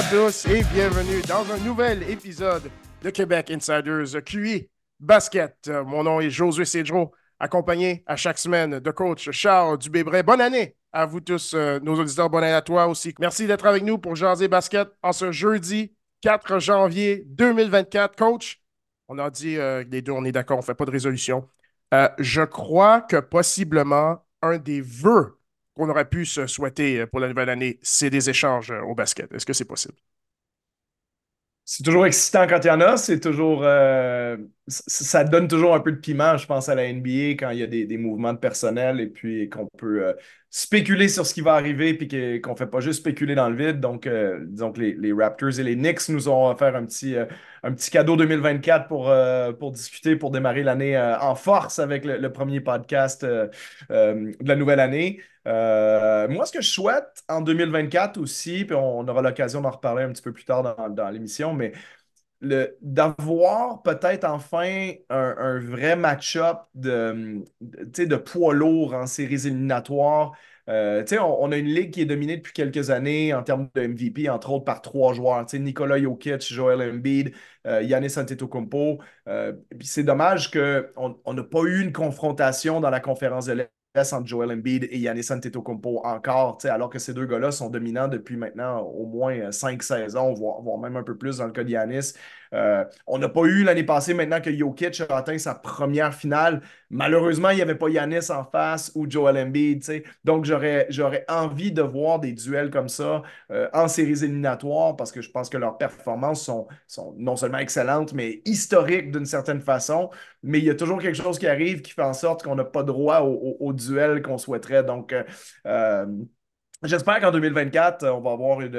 à tous et bienvenue dans un nouvel épisode de Québec Insiders QI Basket. Mon nom est Josué Cédro, accompagné à chaque semaine de coach Charles Dubébret. Bonne année à vous tous, euh, nos auditeurs. Bonne année à toi aussi. Merci d'être avec nous pour Jaser Basket en ce jeudi 4 janvier 2024. Coach, on a dit euh, les deux, on est d'accord, on ne fait pas de résolution. Euh, je crois que possiblement un des vœux qu'on aurait pu se souhaiter pour la nouvelle année, c'est des échanges au basket. Est-ce que c'est possible? C'est toujours excitant quand il y en a. C'est toujours. Euh, ça donne toujours un peu de piment, je pense, à la NBA quand il y a des, mouvements de personnel et puis qu'on peut euh, spéculer sur ce qui va arriver puis qu'on ne fait pas juste spéculer dans le vide. Donc, euh, disons que les, Raptors et les Knicks nous ont offert un petit, un petit cadeau 2024 pour, pour discuter, pour démarrer l'année en force avec le premier podcast de la nouvelle année. Euh, moi, ce que je souhaite en 2024 aussi, puis on, aura l'occasion d'en reparler un petit peu plus tard dans, l'émission, mais d'avoir peut-être enfin un, vrai match-up de, de, poids lourd en séries éliminatoires. Euh, on, a une ligue qui est dominée depuis quelques années en termes de MVP, entre autres par trois joueurs. Nicolas Jokic, Joel Embiid, euh, Yannis Antetokounmpo. Euh, c'est dommage qu'on n'a pas eu une confrontation dans la conférence de l'Est entre Joel Embiid et Yannis Antetokounmpo encore, alors que ces deux gars-là sont dominants depuis maintenant au moins cinq saisons, voire, voire, même un peu plus dans le cas de Yannis. Euh, on n'a pas eu l'année passée, maintenant que Jokic a atteint sa première finale. Malheureusement, il n'y avait pas Yanis en face ou Joel Embiid. Donc, j'aurais, envie de voir des duels comme ça euh, en séries éliminatoires parce que je pense que leurs performances sont, sont non seulement excellentes, mais historiques d'une certaine façon. Mais il y a toujours quelque chose qui arrive qui fait en sorte qu'on n'a pas droit au, duel qu'on souhaiterait. Donc, euh, J'espère qu'en 2024, on va avoir une,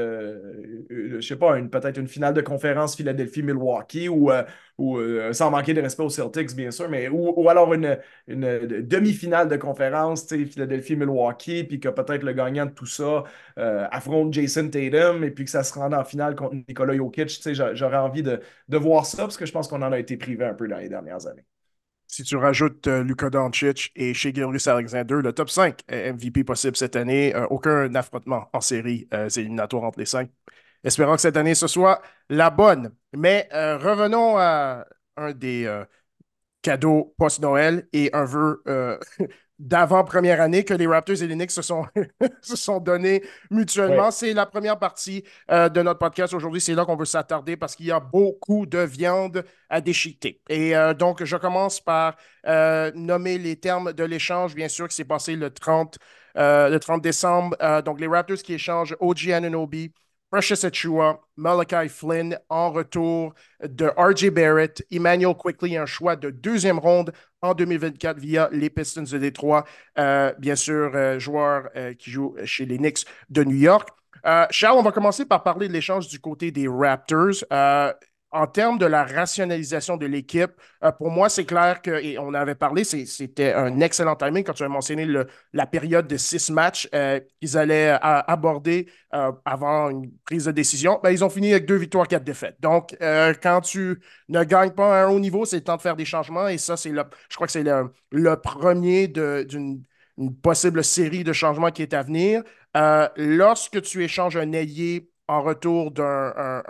je sais pas, une, peut-être une finale de conférence Philadelphie-Milwaukee ou, euh, ou euh, sans manquer de respect aux Celtics, bien sûr, mais ou, alors une, une demi-finale de conférence, Philadelphie-Milwaukee, puis que peut-être le gagnant de tout ça euh, affronte Jason Tatum et puis que ça se rende en finale contre Nikola Jokic. J'aurais envie de, de voir ça parce que je pense qu'on en a été privé un peu dans les dernières années. Si tu rajoutes euh, Luka Doncic et Gilgis Alexander, le top 5 MVP possible cette année, euh, aucun affrontement en série euh, éliminatoire entre les cinq. Espérons que cette année ce soit la bonne. Mais revenons à un des cadeaux post-Noël et un vœu d'avant-première année que les Raptors et les Knicks se sont, se sont donnés mutuellement. C'est la première partie euh, de notre podcast aujourd'hui. C'est là qu'on veut s'attarder parce qu'il y a beaucoup de viande à déchiqueter. Et euh, donc, je commence par euh, nommer les termes de l'échange, bien sûr, qui s'est passé le 30, le 30 décembre. donc, les Raptors qui échangent OG Ananobi, Precious Achua, Malachi Flynn en retour de RJ Barrett, Emmanuel Quickly, un choix de deuxième ronde en 2024 via les Pistons de Détroit, euh, bien sûr, euh, joueur euh, qui joue chez les Knicks de New York. Charles, on va commencer par parler de l'échange du côté des Raptors en termes de la rationalisation de l'équipe, euh, pour moi, c'est clair que, et on avait parlé, c'était un excellent timing quand tu as mentionné la période de six matchs euh, qu'ils allaient euh, aborder avant une prise de décision. Ben, ils ont fini avec deux victoires, quatre défaites. Donc, quand tu ne gagnes pas à un haut niveau, c'est le temps de faire des changements. Et ça, c'est je crois que c'est le, premier d'une possible série de changements qui est à venir. lorsque tu échanges un ailier en retour d'un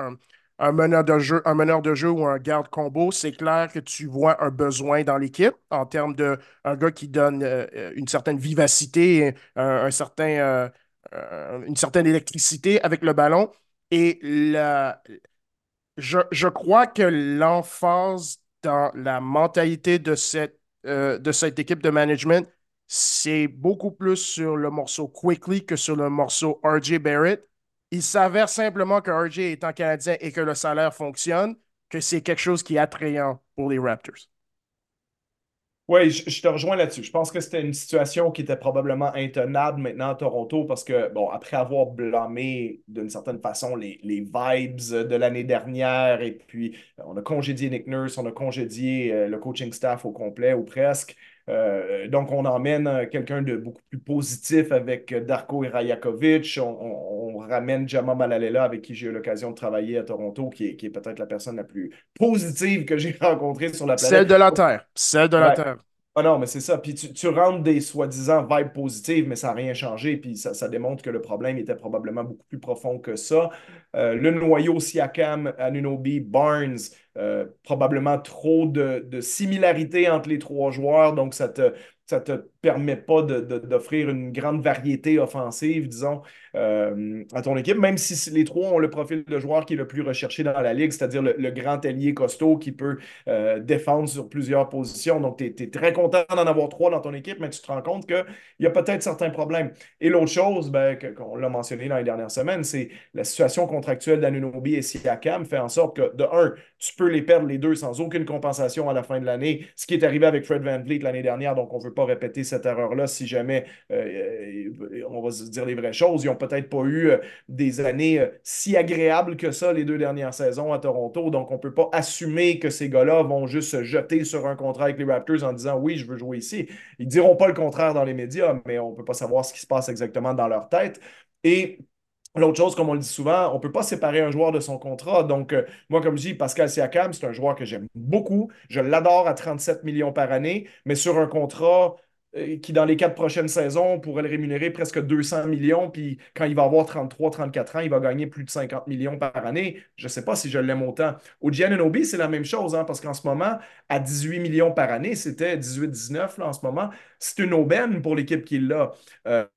un meneur de jeu, un meneur de jeu ou un garde combo, c'est clair que tu vois un besoin dans l'équipe en termes de un gars qui donne euh, une certaine vivacité, un, certain, euh, une certaine électricité avec le ballon. Et la, je, crois que l'emphase dans la mentalité de cette, euh, de cette équipe de management, c'est beaucoup plus sur le morceau Quickly que sur le morceau RJ Barrett. Il s'avère simplement que RJ étant canadien et que le salaire fonctionne, que c'est quelque chose qui est attrayant pour les Raptors. Oui, je, te rejoins là-dessus. Je pense que c'était une situation qui était probablement intenable maintenant à Toronto parce que, bon, après avoir blâmé d'une certaine façon les, les vibes de l'année dernière et puis on a congédié Nick Nurse, on a congédié euh, le coaching staff au complet ou presque. Euh, donc, on emmène euh, quelqu'un de beaucoup plus positif avec Darko Irajakovic. On, ramène Jamal Malalela, avec qui j'ai eu l'occasion de travailler à Toronto, qui est, peut-être la personne la plus positive que j'ai rencontrée sur la planète. Celle de la Terre. Celle de la Terre. Ah non, mais c'est ça. Puis tu, tu rentres des soi-disant vibes positives, mais ça n'a rien changé. Puis ça, ça démontre que le problème était probablement beaucoup plus profond que ça. Euh, le noyau Siakam, Anunoby, Barnes, euh, probablement trop de, de similarités entre les trois joueurs. Donc ça te, ça te permet pas d'offrir une grande variété offensive, disons, euh, à ton équipe, même si les trois ont le profil de joueur qui est le plus recherché dans la ligue, c'est-à-dire le, grand ailier costaud qui peut euh, défendre sur plusieurs positions. Donc, tu es, très content d'en avoir trois dans ton équipe, mais tu te rends compte qu'il y a peut-être certains problèmes. Et l'autre chose, ben, qu'on l'a mentionné dans les dernières semaines, c'est la situation contractuelle d'Anunobi et Siakam fait en sorte que, de un, tu peux les perdre les deux sans aucune compensation à la fin de l'année, ce qui est arrivé avec Fred Van Vliet l'année dernière, donc on ne veut pas répéter cette erreur-là si jamais euh, on va se dire les vraies choses. Ils n'ont peut-être pas eu euh, des années euh, si agréables que ça les deux dernières saisons à Toronto. Donc, on ne peut pas assumer que ces gars-là vont juste se jeter sur un contrat avec les Raptors en disant oui, je veux jouer ici. Ils ne diront pas le contraire dans les médias, mais on ne peut pas savoir ce qui se passe exactement dans leur tête. Et L'autre chose, comme on le dit souvent, on ne peut pas séparer un joueur de son contrat. Donc, moi, comme je dis, Pascal Siakam, c'est un joueur que j'aime beaucoup. Je l'adore à 37 millions par année, mais sur un contrat euh, qui, dans les quatre prochaines saisons, pourrait le rémunérer presque 200 millions, puis quand il va avoir 33, 34 ans, il va gagner plus de 50 millions par année. Je ne sais pas si je l'aime autant. Au Giannobi, c'est la même chose, hein, parce qu'en ce moment, à 18 millions par année, c'était 18-19 en ce moment, c'est une aubaine pour l'équipe qui l'a. Euh, euh,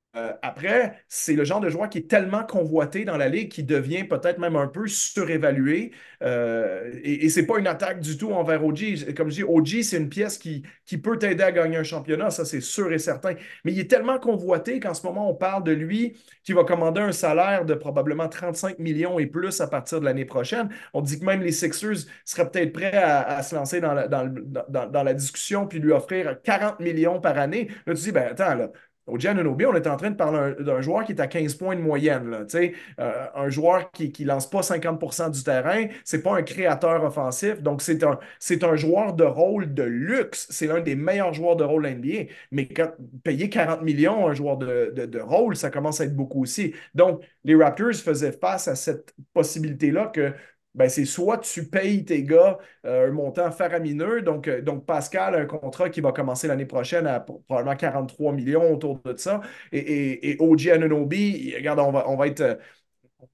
après, c'est le genre de joueur qui est tellement convoité dans la ligue qui devient peut-être même un peu surévalué. Euh, et, et c'est pas une attaque du tout envers OG. Comme je dis, OG, c'est une pièce qui, qui peut t'aider à gagner un championnat, ça c'est sûr et certain. Mais il est tellement convoité qu'en ce moment, on parle de lui qui va commander un salaire de probablement 35 millions et plus à partir de l'année prochaine. On dit que même les Sixers seraient peut-être prêts à, se lancer dans la, dans, dans la discussion puis lui offrir 40 millions par année. Là, tu dis, ben attends, là, au Giannobi, on est en train de parler d'un joueur qui est à 15 points de moyenne. Euh, un joueur qui ne lance pas 50% du terrain, c'est pas un créateur offensif. Donc, c'est un, un joueur de rôle de luxe. C'est l'un des meilleurs joueurs de rôle NBA. Mais quand, payer 40 millions un joueur de, de, rôle, ça commence à être beaucoup aussi. Donc, les Raptors faisaient face à cette possibilité-là que ben c'est soit tu payes tes gars euh, un montant faramineux, donc, euh, donc Pascal a un contrat qui va commencer l'année prochaine à probablement 43 millions autour de ça, et, et, OG Anunobi, regarde, on va, on va être...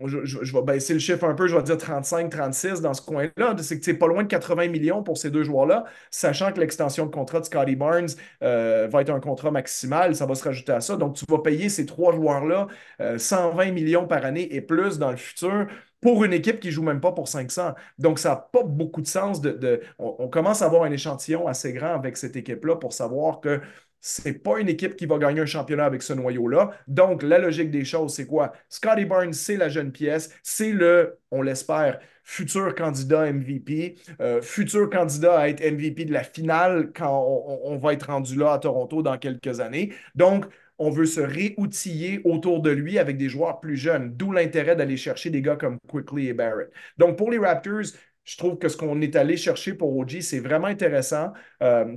Euh, je, vais baisser le chiffre un peu, je vais dire 35, 36 dans ce coin-là. C'est que c'est pas loin de 80 millions pour ces deux joueurs-là, sachant que l'extension de contrat de Scotty Barnes va être un contrat maximal, ça va se rajouter à ça. Donc, tu vas payer ces trois joueurs-là 120 millions par année et plus dans le futur pour une équipe qui ne joue même pas pour 500. Donc, ça n'a pas beaucoup de sens. De, on, commence à avoir un échantillon assez grand avec cette équipe-là pour savoir que ce n'est pas une équipe qui va gagner un championnat avec ce noyau-là. Donc, la logique des choses, c'est quoi? Scotty Barnes, c'est la jeune pièce, c'est le, on l'espère, futur candidat MVP, euh, futur candidat à être MVP de la finale quand on, on va être rendu là à Toronto dans quelques années. Donc, on veut se réoutiller autour de lui avec des joueurs plus jeunes, d'où l'intérêt d'aller chercher des gars comme Quickly et Barrett. Donc, pour les Raptors, je trouve que ce qu'on est allé chercher pour OG, c'est vraiment intéressant. Euh,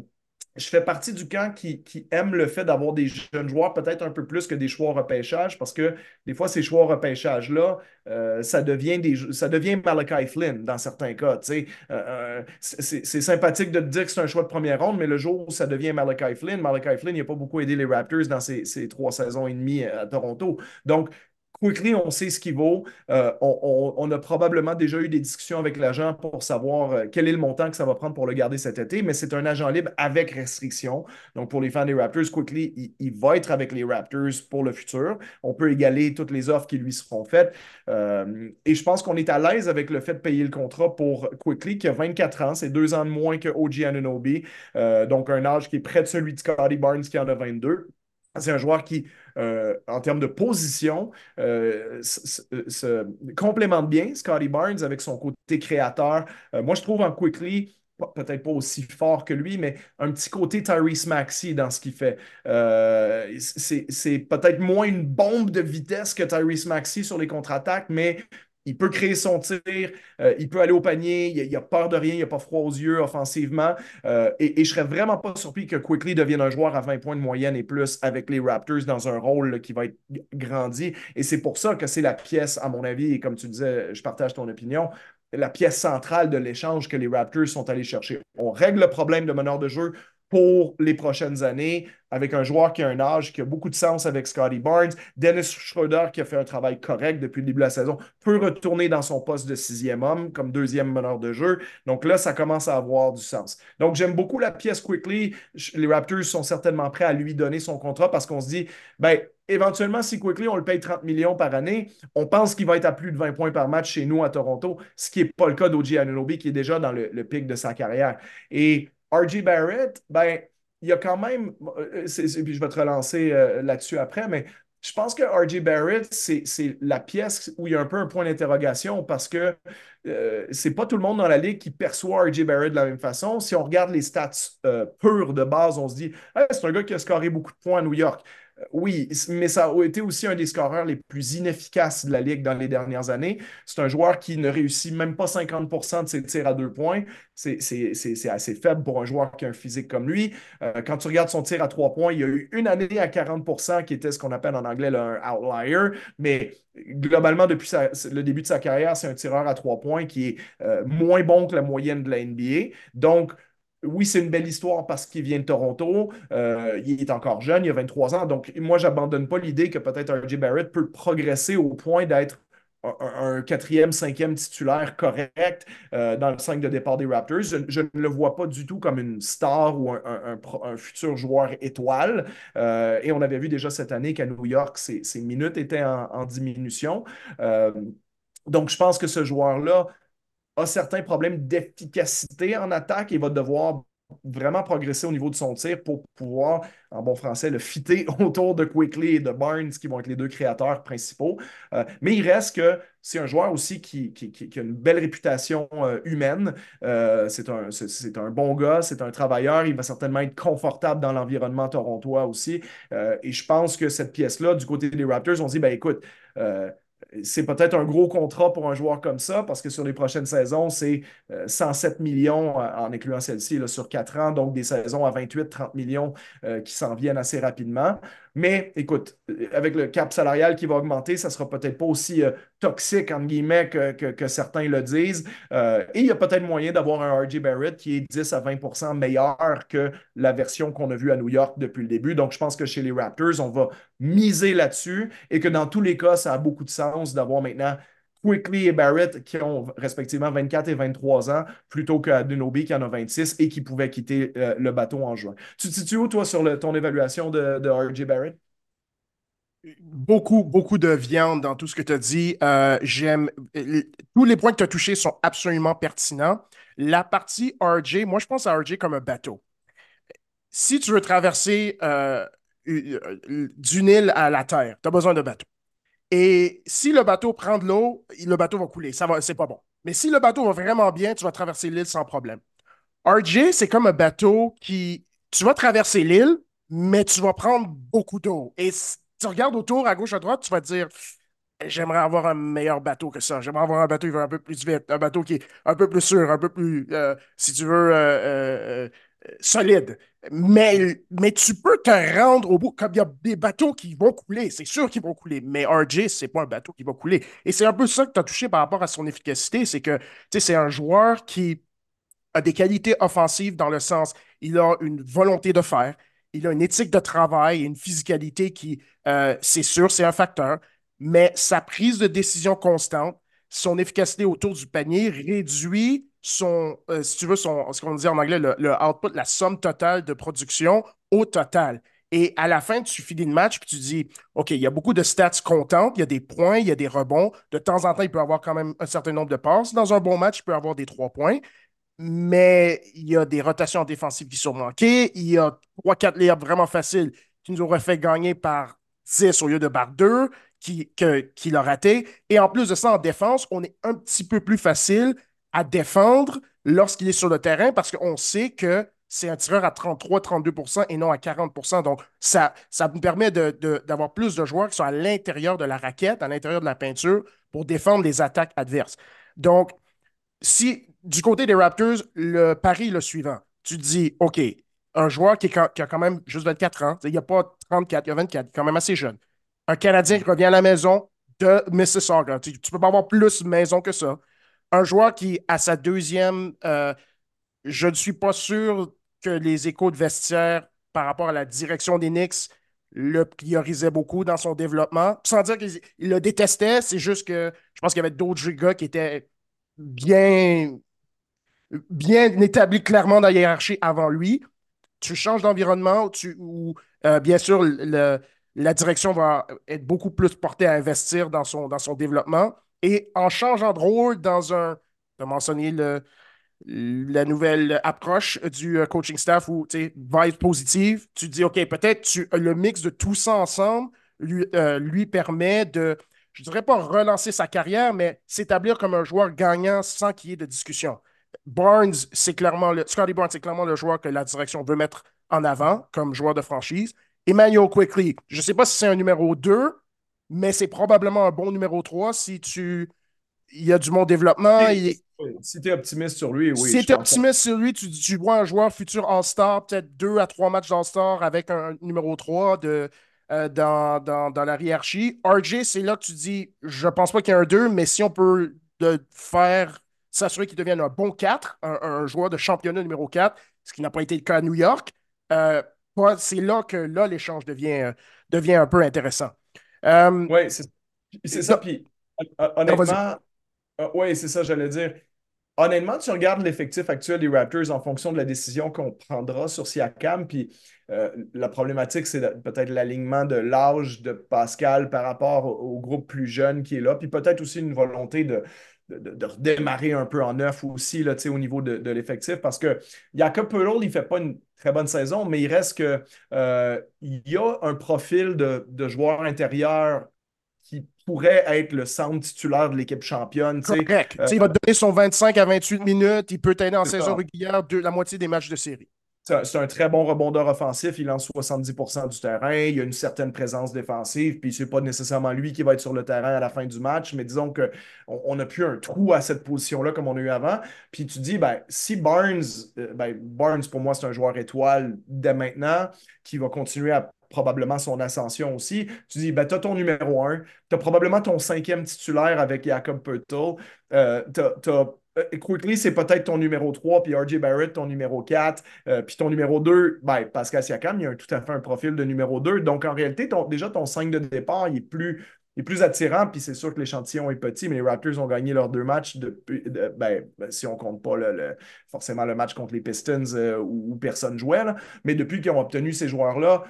je fais partie du camp qui, aime le fait d'avoir des jeunes joueurs peut-être un peu plus que des choix au repêchage parce que des fois, ces choix au repêchage-là, euh, ça, devient ça devient Malachi Flynn dans certains cas. Euh, euh, c'est sympathique de te dire que c'est un choix de première ronde, mais le jour où ça devient Malachi Flynn, Malachi Flynn, n'a pas beaucoup aidé les Raptors dans ces, ces trois saisons et demie à Toronto. Donc, Quickly, on sait ce qu'il vaut. Euh, on, a probablement déjà eu des discussions avec l'agent pour savoir euh, quel est le montant que ça va prendre pour le garder cet été, mais c'est un agent libre avec restriction. Donc, pour les fans des Raptors, Quickly, il, va être avec les Raptors pour le futur. On peut égaler toutes les offres qui lui seront faites. Euh, et je pense qu'on est à l'aise avec le fait de payer le contrat pour Quickly, qui a 24 ans. C'est deux ans de moins que OG Anunobi. donc, un âge qui est près de celui de Scotty Barnes, qui en a 22. C'est un joueur qui, euh, en termes de position, euh, se, complémente bien, Scotty Barnes, avec son côté créateur. Euh, moi, je trouve en Quickly, peut-être pas aussi fort que lui, mais un petit côté Tyrese Maxey dans ce qu'il fait. c'est peut-être moins une bombe de vitesse que Tyrese Maxey sur les contre-attaques, mais il peut créer son tir, euh, il peut aller au panier, il, a peur de rien, il n'a pas froid aux yeux offensivement. Euh, et, et, je serais vraiment pas surpris que Quickly devienne un joueur à 20 points de moyenne et plus avec les Raptors dans un rôle qui va être grandi. Et c'est pour ça que c'est la pièce, à mon avis, et comme tu disais, je partage ton opinion, la pièce centrale de l'échange que les Raptors sont allés chercher. On règle le problème de meneur de jeu pour les prochaines années avec un joueur qui a un âge qui a beaucoup de sens avec Scotty Barnes. Dennis Schroeder, qui a fait un travail correct depuis le début de la saison, peut retourner dans son poste de sixième homme comme deuxième meneur de jeu. Donc là, ça commence à avoir du sens. Donc j'aime beaucoup la pièce Quickly. Les Raptors sont certainement prêts à lui donner son contrat parce qu'on se dit, ben, éventuellement, si Quickly, on le paye 30 millions par année, on pense qu'il va être à plus de 20 points par match chez nous à Toronto, ce qui n'est pas le cas d'Oji Anunobi, qui est déjà dans le, le pic de sa carrière. Et RJ Barrett, ben, il y a quand même, euh, puis je vais te relancer euh, là-dessus après, mais je pense que RJ Barrett, c'est la pièce où il y a un peu un point d'interrogation parce que euh, c'est pas tout le monde dans la ligue qui perçoit RJ Barrett de la même façon. Si on regarde les stats pures de base, on se dit c'est un gars qui a scoré beaucoup de points à New York. Oui, mais ça a été aussi un des scoreurs les plus inefficaces de la Ligue dans les dernières années. C'est un joueur qui ne réussit même pas 50% de ses tirs à deux points. C'est assez faible pour un joueur qui a un physique comme lui. Euh, quand tu regardes son tir à trois points, il y a eu une année à 40% qui était ce qu'on appelle en anglais un outlier. Mais globalement, depuis le début de sa carrière, c'est un tireur à trois points qui est euh, moins bon que la moyenne de la NBA. Donc, oui, c'est une belle histoire parce qu'il vient de Toronto. Euh, il est encore jeune, il a 23 ans. Donc, moi, j'abandonne pas l'idée que peut-être RJ Barrett peut progresser au point d'être un, quatrième, cinquième titulaire correct euh, dans le 5 de départ des Raptors. Je, ne le vois pas du tout comme une star ou un, futur joueur étoile. Euh, et on avait vu déjà cette année qu'à New York, ses, minutes étaient en, en diminution. donc, je pense que ce joueur-là a certains problèmes d'efficacité en attaque et va devoir vraiment progresser au niveau de son tir pour pouvoir, en bon français, le fitter autour de Quickly et de Barnes, qui vont être les deux créateurs principaux. Euh, mais il reste que c'est un joueur aussi qui, a une belle réputation euh, humaine. Euh, c'est un, un, bon gars, c'est un travailleur. Il va certainement être confortable dans l'environnement torontois aussi. et je pense que cette pièce-là, du côté des Raptors, on dit, ben écoute, c'est peut-être un gros contrat pour un joueur comme ça, parce que sur les prochaines saisons, c'est 107 euh, millions euh, en incluant celle-ci sur quatre ans, donc des saisons à 28-30 millions euh, qui s'en viennent assez rapidement. Mais écoute, avec le cap salarial qui va augmenter, ça ne sera peut-être pas aussi toxique, entre guillemets, que, certains le disent. et il y a peut-être moyen d'avoir un RJ Barrett qui est 10 à 20% meilleur que la version qu'on a vue à New York depuis le début. Donc, je pense que chez les Raptors, on va miser là-dessus et que dans tous les cas, ça a beaucoup de sens d'avoir maintenant Quickly et Barrett qui ont respectivement 24 et 23 ans plutôt qu'Adunobi qui en a 26 et qui pouvait quitter euh, le bateau en juin. Tu te situes où, toi, sur ton évaluation de, de RJ Barrett? Beaucoup, beaucoup de viande dans tout ce que tu as dit. Euh, j'aime. Tous les points que tu as touchés sont absolument pertinents. La partie RJ, moi, je pense à RJ comme un bateau. Si tu veux traverser euh, d'une île à la terre, tu as besoin de bateau. Et si le bateau prend de l'eau, le bateau va couler. Ça va, c'est pas bon. Mais si le bateau va vraiment bien, tu vas traverser l'île sans problème. RJ, c'est comme un bateau qui. Tu vas traverser l'île, mais tu vas prendre beaucoup d'eau. Et si tu regardes autour, à gauche, à droite, tu vas te dire J'aimerais avoir un meilleur bateau que ça. J'aimerais avoir un bateau qui va un peu plus vite, un bateau qui est un peu plus sûr, un peu plus, euh, si tu veux, euh, euh, solide. Mais, mais tu peux te rendre au bout, comme il y a des bateaux qui vont couler, c'est sûr qu'ils vont couler, mais RJ, c'est pas un bateau qui va couler. Et c'est un peu ça que tu as touché par rapport à son efficacité, c'est que c'est un joueur qui a des qualités offensives dans le sens, il a une volonté de faire, il a une éthique de travail, une physicalité qui, euh, c'est sûr, c'est un facteur, mais sa prise de décision constante, son efficacité autour du panier réduit son, euh, si tu veux, son, ce qu'on dit en anglais, le, output, la somme totale de production au total. Et à la fin, tu finis le match et tu dis, OK, il y a beaucoup de stats comptantes, il y a des points, il y a des rebonds. De temps en temps, il peut avoir quand même un certain nombre de passes. Dans un bon match, il peut avoir des trois points. Mais il y a des rotations défensives qui sont manquées. Il y a trois, quatre layups vraiment faciles qui nous auraient fait gagner par 10 au lieu de par 2 qui, qui l'a raté. Et en plus de ça, en défense, on est un petit peu plus facile à défendre lorsqu'il est sur le terrain parce qu'on sait que c'est un tireur à 33-32% et non à 40% Donc, ça, ça nous permet d'avoir de, plus de joueurs qui sont à l'intérieur de la raquette, à l'intérieur de la peinture pour défendre les attaques adverses. Donc, si du côté des Raptors, le pari est le suivant. Tu dis, OK, un joueur qui, qui a quand même juste 24 ans, il n'y a pas 34, il y a 24, il est quand même assez jeune. Un Canadien qui revient à la maison de Mississauga. Tu ne peux pas avoir plus maison que ça un joueur qui, à sa deuxième, euh, je ne suis pas sûr que les échos de vestiaire par rapport à la direction des Knicks le priorisait beaucoup dans son développement. Sans dire qu'il le détestait, c'est juste que je pense qu'il y avait d'autres gars qui étaient bien, bien établis clairement dans la hiérarchie avant lui. Tu changes d'environnement où, euh, bien sûr, la direction va être beaucoup plus portée à investir dans son, dans son développement. Et en changeant de rôle dans un, tu as mentionné le, la nouvelle approche du euh, coaching staff va être positive, tu dis, OK, peut-être le mix de tout ça ensemble lui, euh, lui permet de, je ne dirais pas relancer sa carrière, mais s'établir comme un joueur gagnant sans qu'il y ait de discussion. Barnes, c'est clairement le, Scotty Barnes, c'est clairement le joueur que la direction veut mettre en avant comme joueur de franchise. Emmanuel Quickly, je ne sais pas si c'est un numéro 2, mais c'est probablement un bon numéro 3 si tu. Il y a du bon développement. Si tu es optimiste sur lui, oui. Si tu es optimiste sur lui, tu, vois un joueur futur All-Star, peut-être deux à trois matchs All-Star avec un numéro 3 de, euh, dans, dans, la hiérarchie. RJ, c'est là que tu dis je pense pas qu'il y ait un 2, mais si on peut de faire s'assurer qu'il devienne un bon 4, un, joueur de championnat numéro 4, ce qui n'a pas été le cas à New York, euh, c'est là que là, l'échange devient, devient un peu intéressant. Euh, oui, c'est ça. Puis, honnêtement, oui, c'est ça, j'allais dire. Honnêtement, tu regardes l'effectif actuel des Raptors en fonction de la décision qu'on prendra sur Siakam, puis euh, la problématique, c'est peut-être l'alignement de l'âge de Pascal par rapport au, groupe plus jeune qui est là, puis peut-être aussi une volonté de, de, redémarrer un peu en neuf aussi là, au niveau de, l'effectif parce que Jacob Pearl, il ne fait pas une très bonne saison, mais il reste que euh, il y a un profil de, joueur intérieur qui pourrait être le centre titulaire de l'équipe championne. Correct. Euh, il va te donner son 25 à 28 minutes, il peut t'aider en saison régulière de la moitié des matchs de série. C'est un très bon rebondeur offensif. Il lance 70% du terrain. Il a une certaine présence défensive. Puis c'est pas nécessairement lui qui va être sur le terrain à la fin du match. Mais disons qu'on n'a plus un trou à cette position-là comme on a eu avant. Puis tu dis, ben, si Barnes, euh, ben, Barnes pour moi, c'est un joueur étoile dès maintenant qui va continuer à probablement son ascension aussi. Tu dis, ben, tu as ton numéro 1, tu as probablement ton cinquième titulaire avec Jacob Pertl, euh, tu as Quickly, c'est peut-être ton numéro 3, puis RJ Barrett, ton numéro 4, euh, puis ton numéro 2, ben, Pascal Siakam, il a tout à fait un profil de numéro 2. Donc, en réalité, déjà, ton 5 de départ, il est plus, plus attirant, puis c'est sûr que l'échantillon est petit, mais les Raptors ont gagné leurs deux matchs ben, ben, si on compte pas le, forcément le match contre les Pistons euh, où, personne jouait, mais depuis qu'ils ont obtenu ces joueurs-là,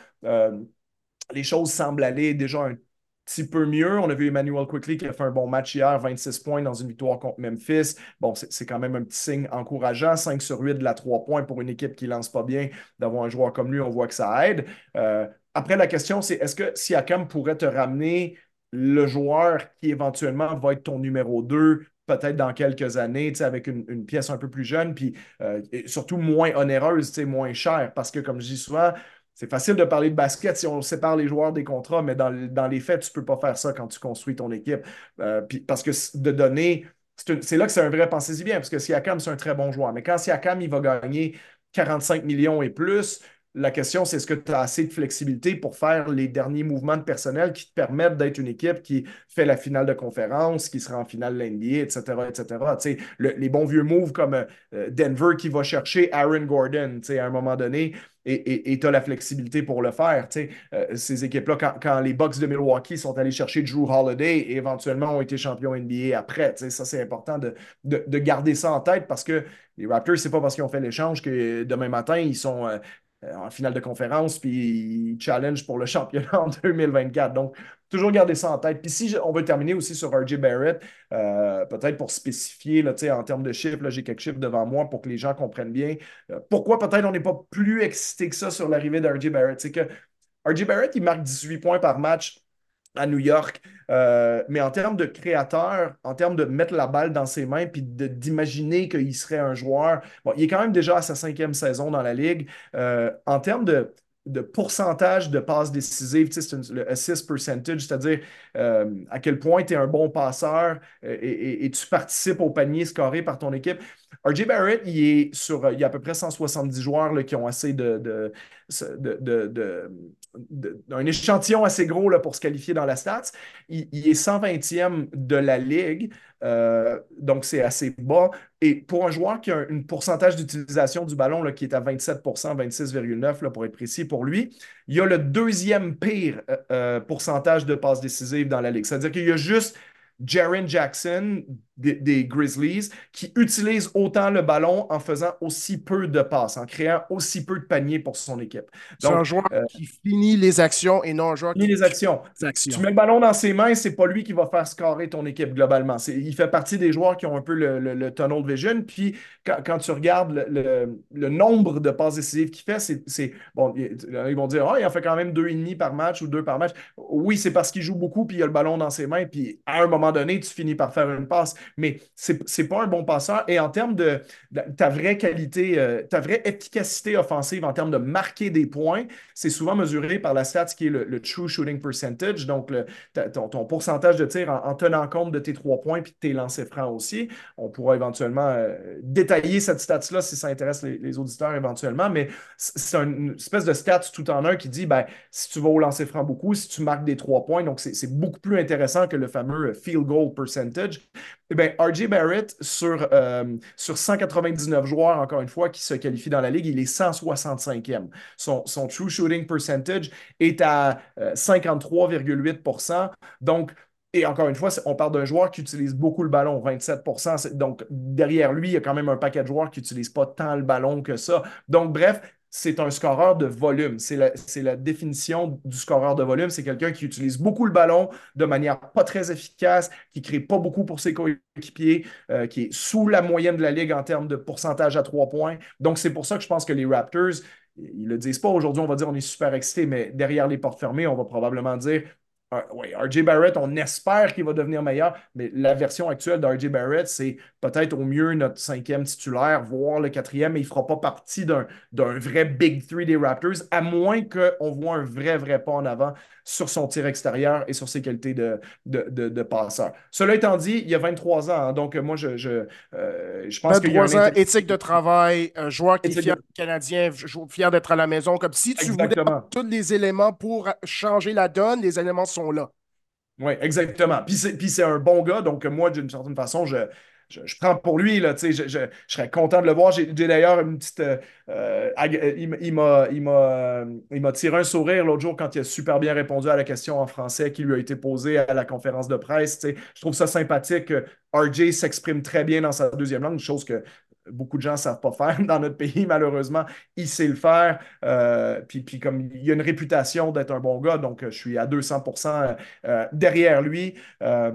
les choses semblent aller déjà un petit peu mieux. On a vu Emmanuel Quickly qui a fait un bon match hier, 26 points dans une victoire contre Memphis. Bon, c'est quand même un petit signe encourageant. 5 sur 8 de la 3 points pour une équipe qui lance pas bien. D'avoir un joueur comme lui, on voit que ça aide. Euh, après, la question, c'est est-ce que Siakam pourrait te ramener le joueur qui éventuellement va être ton numéro 2 peut-être dans quelques années, avec une, pièce un peu plus jeune, puis euh, surtout moins onéreuse, moins chère, parce que comme je dis souvent, c'est facile de parler de basket si on sépare les joueurs des contrats, mais dans, les faits, tu ne peux pas faire ça quand tu construis ton équipe. Euh, parce que de donner, c'est là que c'est un vrai pensez-y bien, parce que Siakam, c'est un très bon joueur. Mais quand Siakam, il va gagner 45 millions et plus, la question, c'est est-ce que tu as assez de flexibilité pour faire les derniers mouvements de personnel qui te permettent d'être une équipe qui fait la finale de conférence, qui sera en finale de l'NBA, etc., etc. les bons vieux moves comme euh, Denver qui va chercher Aaron Gordon à un moment donné, et tu as la flexibilité pour le faire. Euh, ces équipes-là, quand, les Bucks de Milwaukee sont allés chercher Drew Holiday et éventuellement ont été champions NBA après, ça c'est important de, de, garder ça en tête parce que les Raptors, c'est pas parce qu'ils ont fait l'échange que demain matin, ils sont euh, en finale de conférence puis challenge pour le championnat en 2024. Donc, toujours garder ça en tête. Puis si on veut terminer aussi sur RJ Barrett, euh, peut-être pour spécifier là, en termes de chiffres, j'ai quelques chiffres devant moi pour que les gens comprennent bien euh, pourquoi peut-être on n'est pas plus excité que ça sur l'arrivée d'RJ Barrett. C'est que RJ Barrett, il marque 18 points par match à New York. Euh, mais en termes de créateur, en termes de mettre la balle dans ses mains puis d'imaginer qu'il serait un joueur, bon, il est quand même déjà à sa cinquième saison dans la ligue. en termes de, de pourcentage de passes décisives, c'est le assist percentage, c'est-à-dire euh, à quel point tu es un bon passeur euh, et, tu participes au panier scoré par ton équipe. RJ Barrett, il est sur, il y a à peu près 170 joueurs là, qui ont assez de, d'un échantillon assez gros là, pour se qualifier dans la stats. Il, est 120e de la ligue, euh, donc c'est assez bas. Et pour un joueur qui a un, pourcentage d'utilisation du ballon là, qui est à 27% 26,9 pour être précis pour lui, il y a le deuxième pire euh, euh, pourcentage de passes décisives dans la ligue. C'est-à-dire qu'il y a juste Jaron Jackson des, Grizzlies qui utilise autant le ballon en faisant aussi peu de passes, en créant aussi peu de paniers pour son équipe. C'est un joueur euh, qui finit les actions et non un joueur qui finit les actions. Tu mets le ballon dans ses mains, c'est pas lui qui va faire scorer ton équipe globalement. Il fait partie des joueurs qui ont un peu le, tunnel vision. Puis quand, tu regardes le, nombre de passes décisives qu'il fait, c'est bon. Ils vont dire, oh, il en fait quand même deux et demi par match ou deux par match. Oui, c'est parce qu'il joue beaucoup puis il a le ballon dans ses mains. Puis à un moment donné, tu finis par faire une passe mais c'est n'est pas un bon passeur. Et en termes de, ta vraie qualité, euh, ta vraie efficacité offensive en termes de marquer des points, c'est souvent mesuré par la stat qui est le, true shooting percentage, donc ton, pourcentage de tir en, tenant compte de tes trois points puis de tes lancers francs aussi. On pourra éventuellement euh, détailler cette stat-là si ça intéresse les, auditeurs éventuellement, mais c'est une espèce de stat tout en un qui dit ben, si tu vas au lancer franc beaucoup, si tu marques des trois points, donc c'est beaucoup plus intéressant que le fameux field goal percentage. Eh bien, RJ Barrett, sur, euh, sur 199 joueurs, encore une fois, qui se qualifient dans la ligue, il est 165e. Son, son true shooting percentage est à 53,8 euh, Donc, et encore une fois, on parle d'un joueur qui utilise beaucoup le ballon, 27% Donc, derrière lui, il y a quand même un paquet de joueurs qui n'utilisent pas tant le ballon que ça. Donc, bref, c'est un scoreur de volume. C'est la, la, définition du scoreur de volume. C'est quelqu'un qui utilise beaucoup le ballon de manière pas très efficace, qui crée pas beaucoup pour ses coéquipiers, euh, qui est sous la moyenne de la ligue en termes de pourcentage à trois points. Donc, c'est pour ça que je pense que les Raptors, ils le disent pas aujourd'hui, on va dire on est super excité, mais derrière les portes fermées, on va probablement dire oui, RJ Barrett, on espère qu'il va devenir meilleur, mais la version actuelle d'RJ Barrett, c'est peut-être au mieux notre cinquième titulaire, voire le quatrième, mais il ne fera pas partie d'un vrai Big Three des Raptors, à moins qu'on voit un vrai, vrai pas en avant sur son tir extérieur et sur ses qualités de, de, passeur. Cela étant dit, il y a 23 ans, hein, donc moi, je, je, euh, je pense que. 23 ans, éthique de travail, un joueur qui est fier canadien, fier d'être à la maison, comme si tu voulais tous les éléments pour changer la donne, les éléments sont là. Oui, exactement. Puis c'est un bon gars, donc moi, d'une certaine façon, je, je, prends pour lui, là, je, je, je, serais content de le voir. J'ai d'ailleurs une petite. Euh, il m'a tiré un sourire l'autre jour quand il a super bien répondu à la question en français qui lui a été posée à la conférence de presse. Je trouve ça sympathique. RJ s'exprime très bien dans sa deuxième langue, chose que beaucoup de gens ne savent pas faire dans notre pays, malheureusement. Il sait le faire. Euh, puis, puis, comme il a une réputation d'être un bon gars, donc euh, je suis à 200% euh, derrière lui.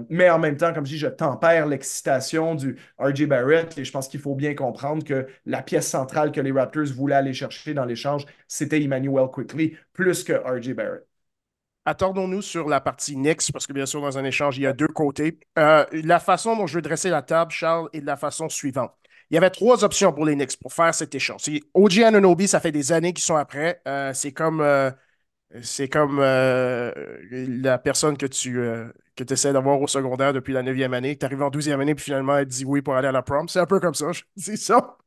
mais en même temps, comme je dis, je tempère l'excitation du RJ Barrett et je pense qu'il faut bien comprendre que la pièce centrale que les Raptors voulaient aller chercher dans l'échange, c'était Emmanuel Quickly plus que RJ Barrett. Attendons-nous sur la partie Knicks, parce que bien sûr, dans un échange, il y a deux côtés. la façon dont je vais dresser la table, Charles, est de la façon suivante. Il y avait trois options pour les Knicks pour faire cet échange. OG Anunobi, ça fait des années qu'ils sont après. Euh, c'est comme, euh, c'est comme euh, la personne que tu que essaies d'avoir au secondaire depuis la neuvième année. Tu arrives en douzième année, puis finalement, elle dit oui pour aller à la prom. C'est un peu comme ça, c'est ça.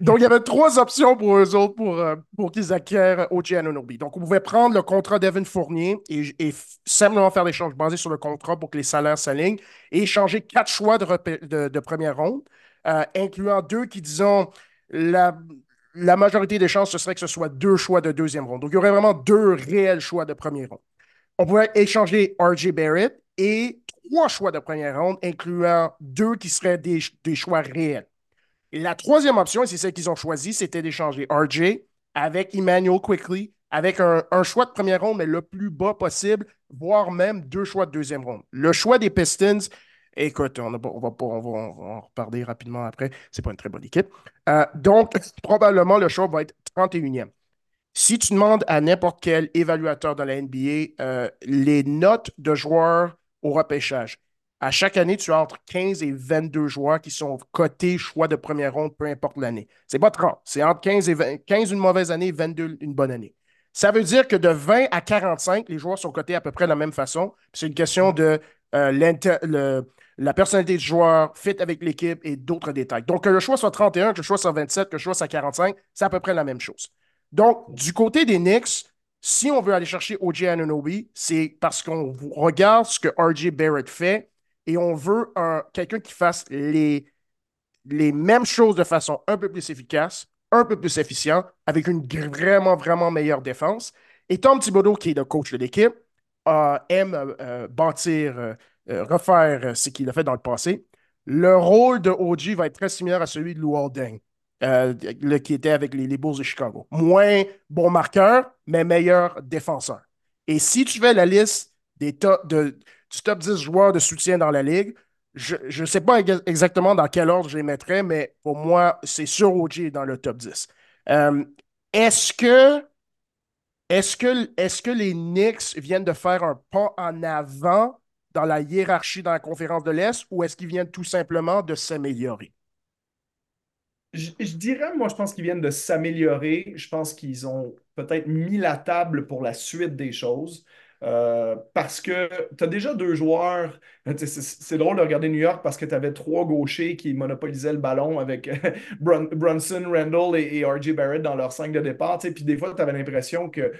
Donc, il y avait trois options pour eux autres pour, pour qu'ils acquièrent OG Anunobi. Donc, on pouvait prendre le contrat d'Evan Fournier et, simplement faire l'échange basé sur le contrat pour que les salaires s'alignent et échanger quatre choix de, de première ronde. Euh, incluant deux qui, disons, la, majorité des chances, ce serait que ce soit deux choix de deuxième ronde. Donc, il y aurait vraiment deux réels choix de premier ronde. On pourrait échanger RJ Barrett et trois choix de première ronde, incluant deux qui seraient des, choix réels. Et la troisième option, et c'est celle qu'ils ont choisie, c'était d'échanger RJ avec Emmanuel Quickly, avec un, un, choix de première ronde, mais le plus bas possible, voire même deux choix de deuxième ronde. Le choix des Pistons, Écoute, on, va, en reparler rapidement après. C'est pas une très bonne équipe. Euh, donc, probablement, le choix va être 31e. Si tu demandes à n'importe quel évaluateur dans la NBA euh, les notes de joueurs au repêchage, à chaque année, tu as entre 15 et 22 joueurs qui sont cotés choix de première ronde, peu importe l'année. C'est pas 30. C'est entre 15 et 20, 15 une mauvaise année, 22 une bonne année. Ça veut dire que de 20 à 45, les joueurs sont cotés à peu près de la même façon. C'est une question de le, la personnalité du joueur, fit avec l'équipe et d'autres détails. Donc, que le choix soit 31, que le choix soit 27, que le choix soit 45, c'est à peu près la même chose. Donc, du côté des Knicks, si on veut aller chercher OJ Anunoby, c'est parce qu'on regarde ce que RJ Barrett fait et on veut quelqu'un qui fasse les, les mêmes choses de façon un peu plus efficace, un peu plus efficient, avec une vraiment, vraiment meilleure défense. Et Tom Thibodeau, qui est le coach de l'équipe, euh, aime euh, bâtir, euh, refaire ce qu'il a fait dans le passé. Le rôle de OG va être très similaire à celui de Lou qui était avec les, Bulls de Chicago. Moins bon marqueur, mais meilleur défenseur. Et si tu fais la liste des top, de, du top 10 joueurs de soutien dans la ligue, je ne sais pas exactement dans quel ordre je les mettrais, mais pour moi, c'est sûr OG dans le top 10. est-ce que est-ce que, les Knicks viennent de faire un pas en avant dans la hiérarchie dans la conférence de l'Est ou est-ce qu'ils viennent tout simplement de s'améliorer? Je, dirais, moi, je pense qu'ils viennent de s'améliorer. Je pense qu'ils ont peut-être mis la table pour la suite des choses. Euh, parce que tu as déjà deux joueurs. C'est drôle de regarder New York parce que tu avais trois gauchers qui monopolisaient le ballon avec Brunson, Randall et, RJ Barrett dans leur 5 de départ. Puis des fois, tu avais l'impression que euh,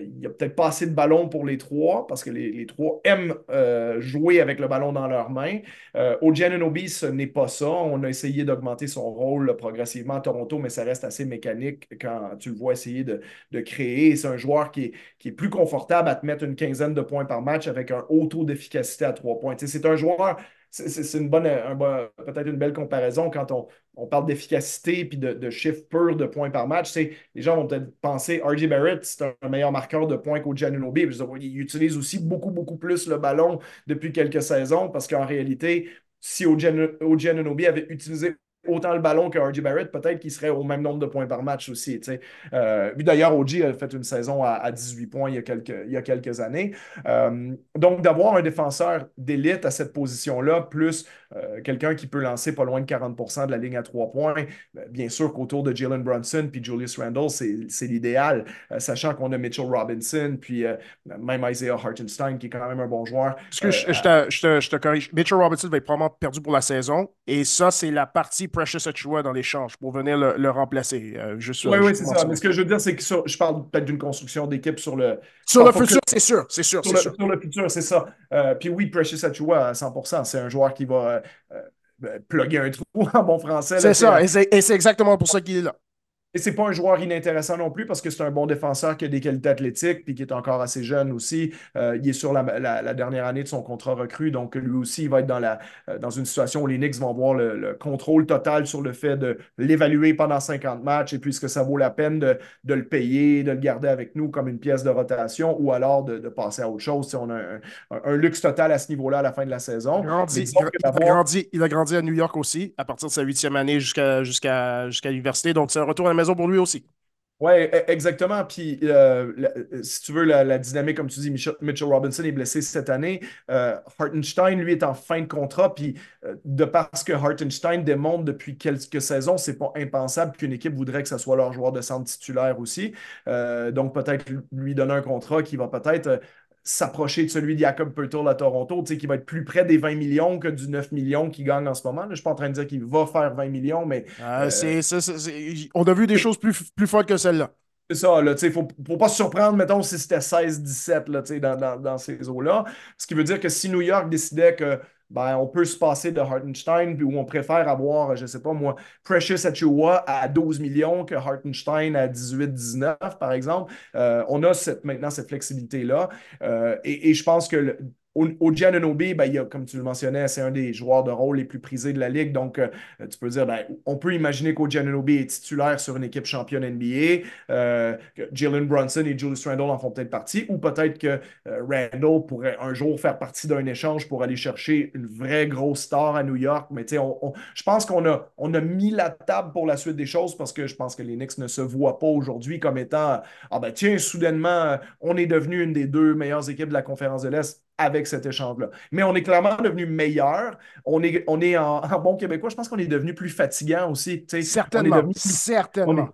il n'y a peut-être pas assez de ballons pour les trois parce que les, trois aiment euh, jouer avec le ballon dans leurs mains. Euh, Obi, ce n'est pas ça. On a essayé d'augmenter son rôle progressivement à Toronto, mais ça reste assez mécanique quand tu le vois essayer de, créer. C'est un joueur qui est, qui est, plus confortable à te mettre une quinzaine de points par match avec un haut taux d'efficacité à trois points. C'est un joueur c'est une bonne, peut-être une belle comparaison quand on, parle d'efficacité puis de, chiffres purs de points par match. Les gens vont peut-être penser R.J. Barrett, c'est un meilleur marqueur de points qu'au. Il utilise aussi beaucoup, beaucoup plus le ballon depuis quelques saisons parce qu'en réalité, si Giannunobi avait utilisé autant le ballon que R.J. Barrett, peut-être qu'il serait au même nombre de points par match aussi. Euh, d'ailleurs, OG a fait une saison à, 18 points il y a quelques, il y a quelques années. Euh, donc, d'avoir un défenseur d'élite à cette position-là, plus euh, quelqu'un qui peut lancer pas loin de 40% de la ligne à trois points, ben, bien sûr qu'autour de Jalen Brunson puis Julius Randle, c'est l'idéal, euh, sachant qu'on a Mitchell Robinson, puis même Isaiah Hartenstein, qui est quand même un bon joueur. que je, te, je, te, corrige. Mitchell Robinson va être probablement perdu pour la saison, et ça, c'est la partie Precious Achua dans l'échange pour venir le, remplacer. Euh, oui, oui, c'est ça. Mais ce que je veux dire, c'est que je parle peut-être d'une construction d'équipe sur le. Sur le futur, c'est sûr, c'est sûr, sur, le, sur le futur, c'est ça. Euh, puis oui, Precious Achua à 100% c'est un joueur qui va euh, euh plugger un trou en bon français. C'est ça, et c'est exactement pour ça qu'il est là. Et c'est pas un joueur inintéressant non plus parce que c'est un bon défenseur qui a des qualités athlétiques puis qui est encore assez jeune aussi. Euh, il est sur la, dernière année de son contrat recru, donc lui aussi, il va être dans, la, euh, dans une situation où les Knicks vont avoir le, contrôle total sur le fait de l'évaluer pendant 50 matchs et puis ce que ça vaut la peine de, le payer, de le garder avec nous comme une pièce de rotation ou alors de, passer à autre chose. Si on a un, luxe total à ce niveau-là à la fin de la saison. Il, a grandi, il, a grandi, à New York aussi à partir de sa huitième année jusqu'à jusqu'à jusqu'à l'université, donc c'est un retour à la maison pour lui aussi. Oui, e, exactement. Puis, euh, si tu veux, la, dynamique, comme tu dis, Mitchell, Robinson est blessé cette année. Euh, Hartenstein, lui, est en fin de contrat. Puis, euh, de parce que Hartenstein démontre depuis quelques saisons, c'est pas impensable qu'une équipe voudrait que ce soit leur joueur de centre titulaire aussi. donc, peut-être lui donner un contrat qui va peut-être s'approcher de celui de Jacob Pertl à Toronto, qui va être plus près des 20 millions que du 9 millions qu'il gagne en ce moment. je ne suis pas en train de dire qu'il va faire 20 millions, mais. Ah, euh, on a vu des choses plus, plus fortes que celle-là. C'est ça, il ne faut, pas se surprendre, mettons, si c'était 16-17 dans, dans, dans, ces eaux-là. Ce qui veut dire que si New York décidait que ben, on peut se passer de Hartenstein, puis où on préfère avoir, je ne sais pas moi, Precious Achua à 12 millions que Hartenstein à 18-19, par exemple. Euh, on a cette, maintenant cette flexibilité-là. Euh, et, je pense que au, Giannobi, ben, il comme tu le mentionnais, c'est un des joueurs de rôle les plus prisés de la Ligue. Donc, euh, tu peux dire, ben, on peut imaginer qu'Ogianunobi est titulaire sur une équipe championne NBA, euh, que Jalen Brunson et Julius Randle en font peut-être partie, ou peut-être que euh, Randle pourrait un jour faire partie d'un échange pour aller chercher une vraie grosse star à New York. Mais tu sais, je pense qu'on a, on a mis la table pour la suite des choses parce que je pense que les Knicks ne se voient pas aujourd'hui comme étant, ah ben tiens, soudainement, on est devenu une des deux meilleures équipes de la conférence de l'Est avec cet échange-là. Mais on est clairement devenu meilleur. On est, on est en, bon québécois, je pense qu'on est devenu plus fatigant aussi. Certainement. certainement. on est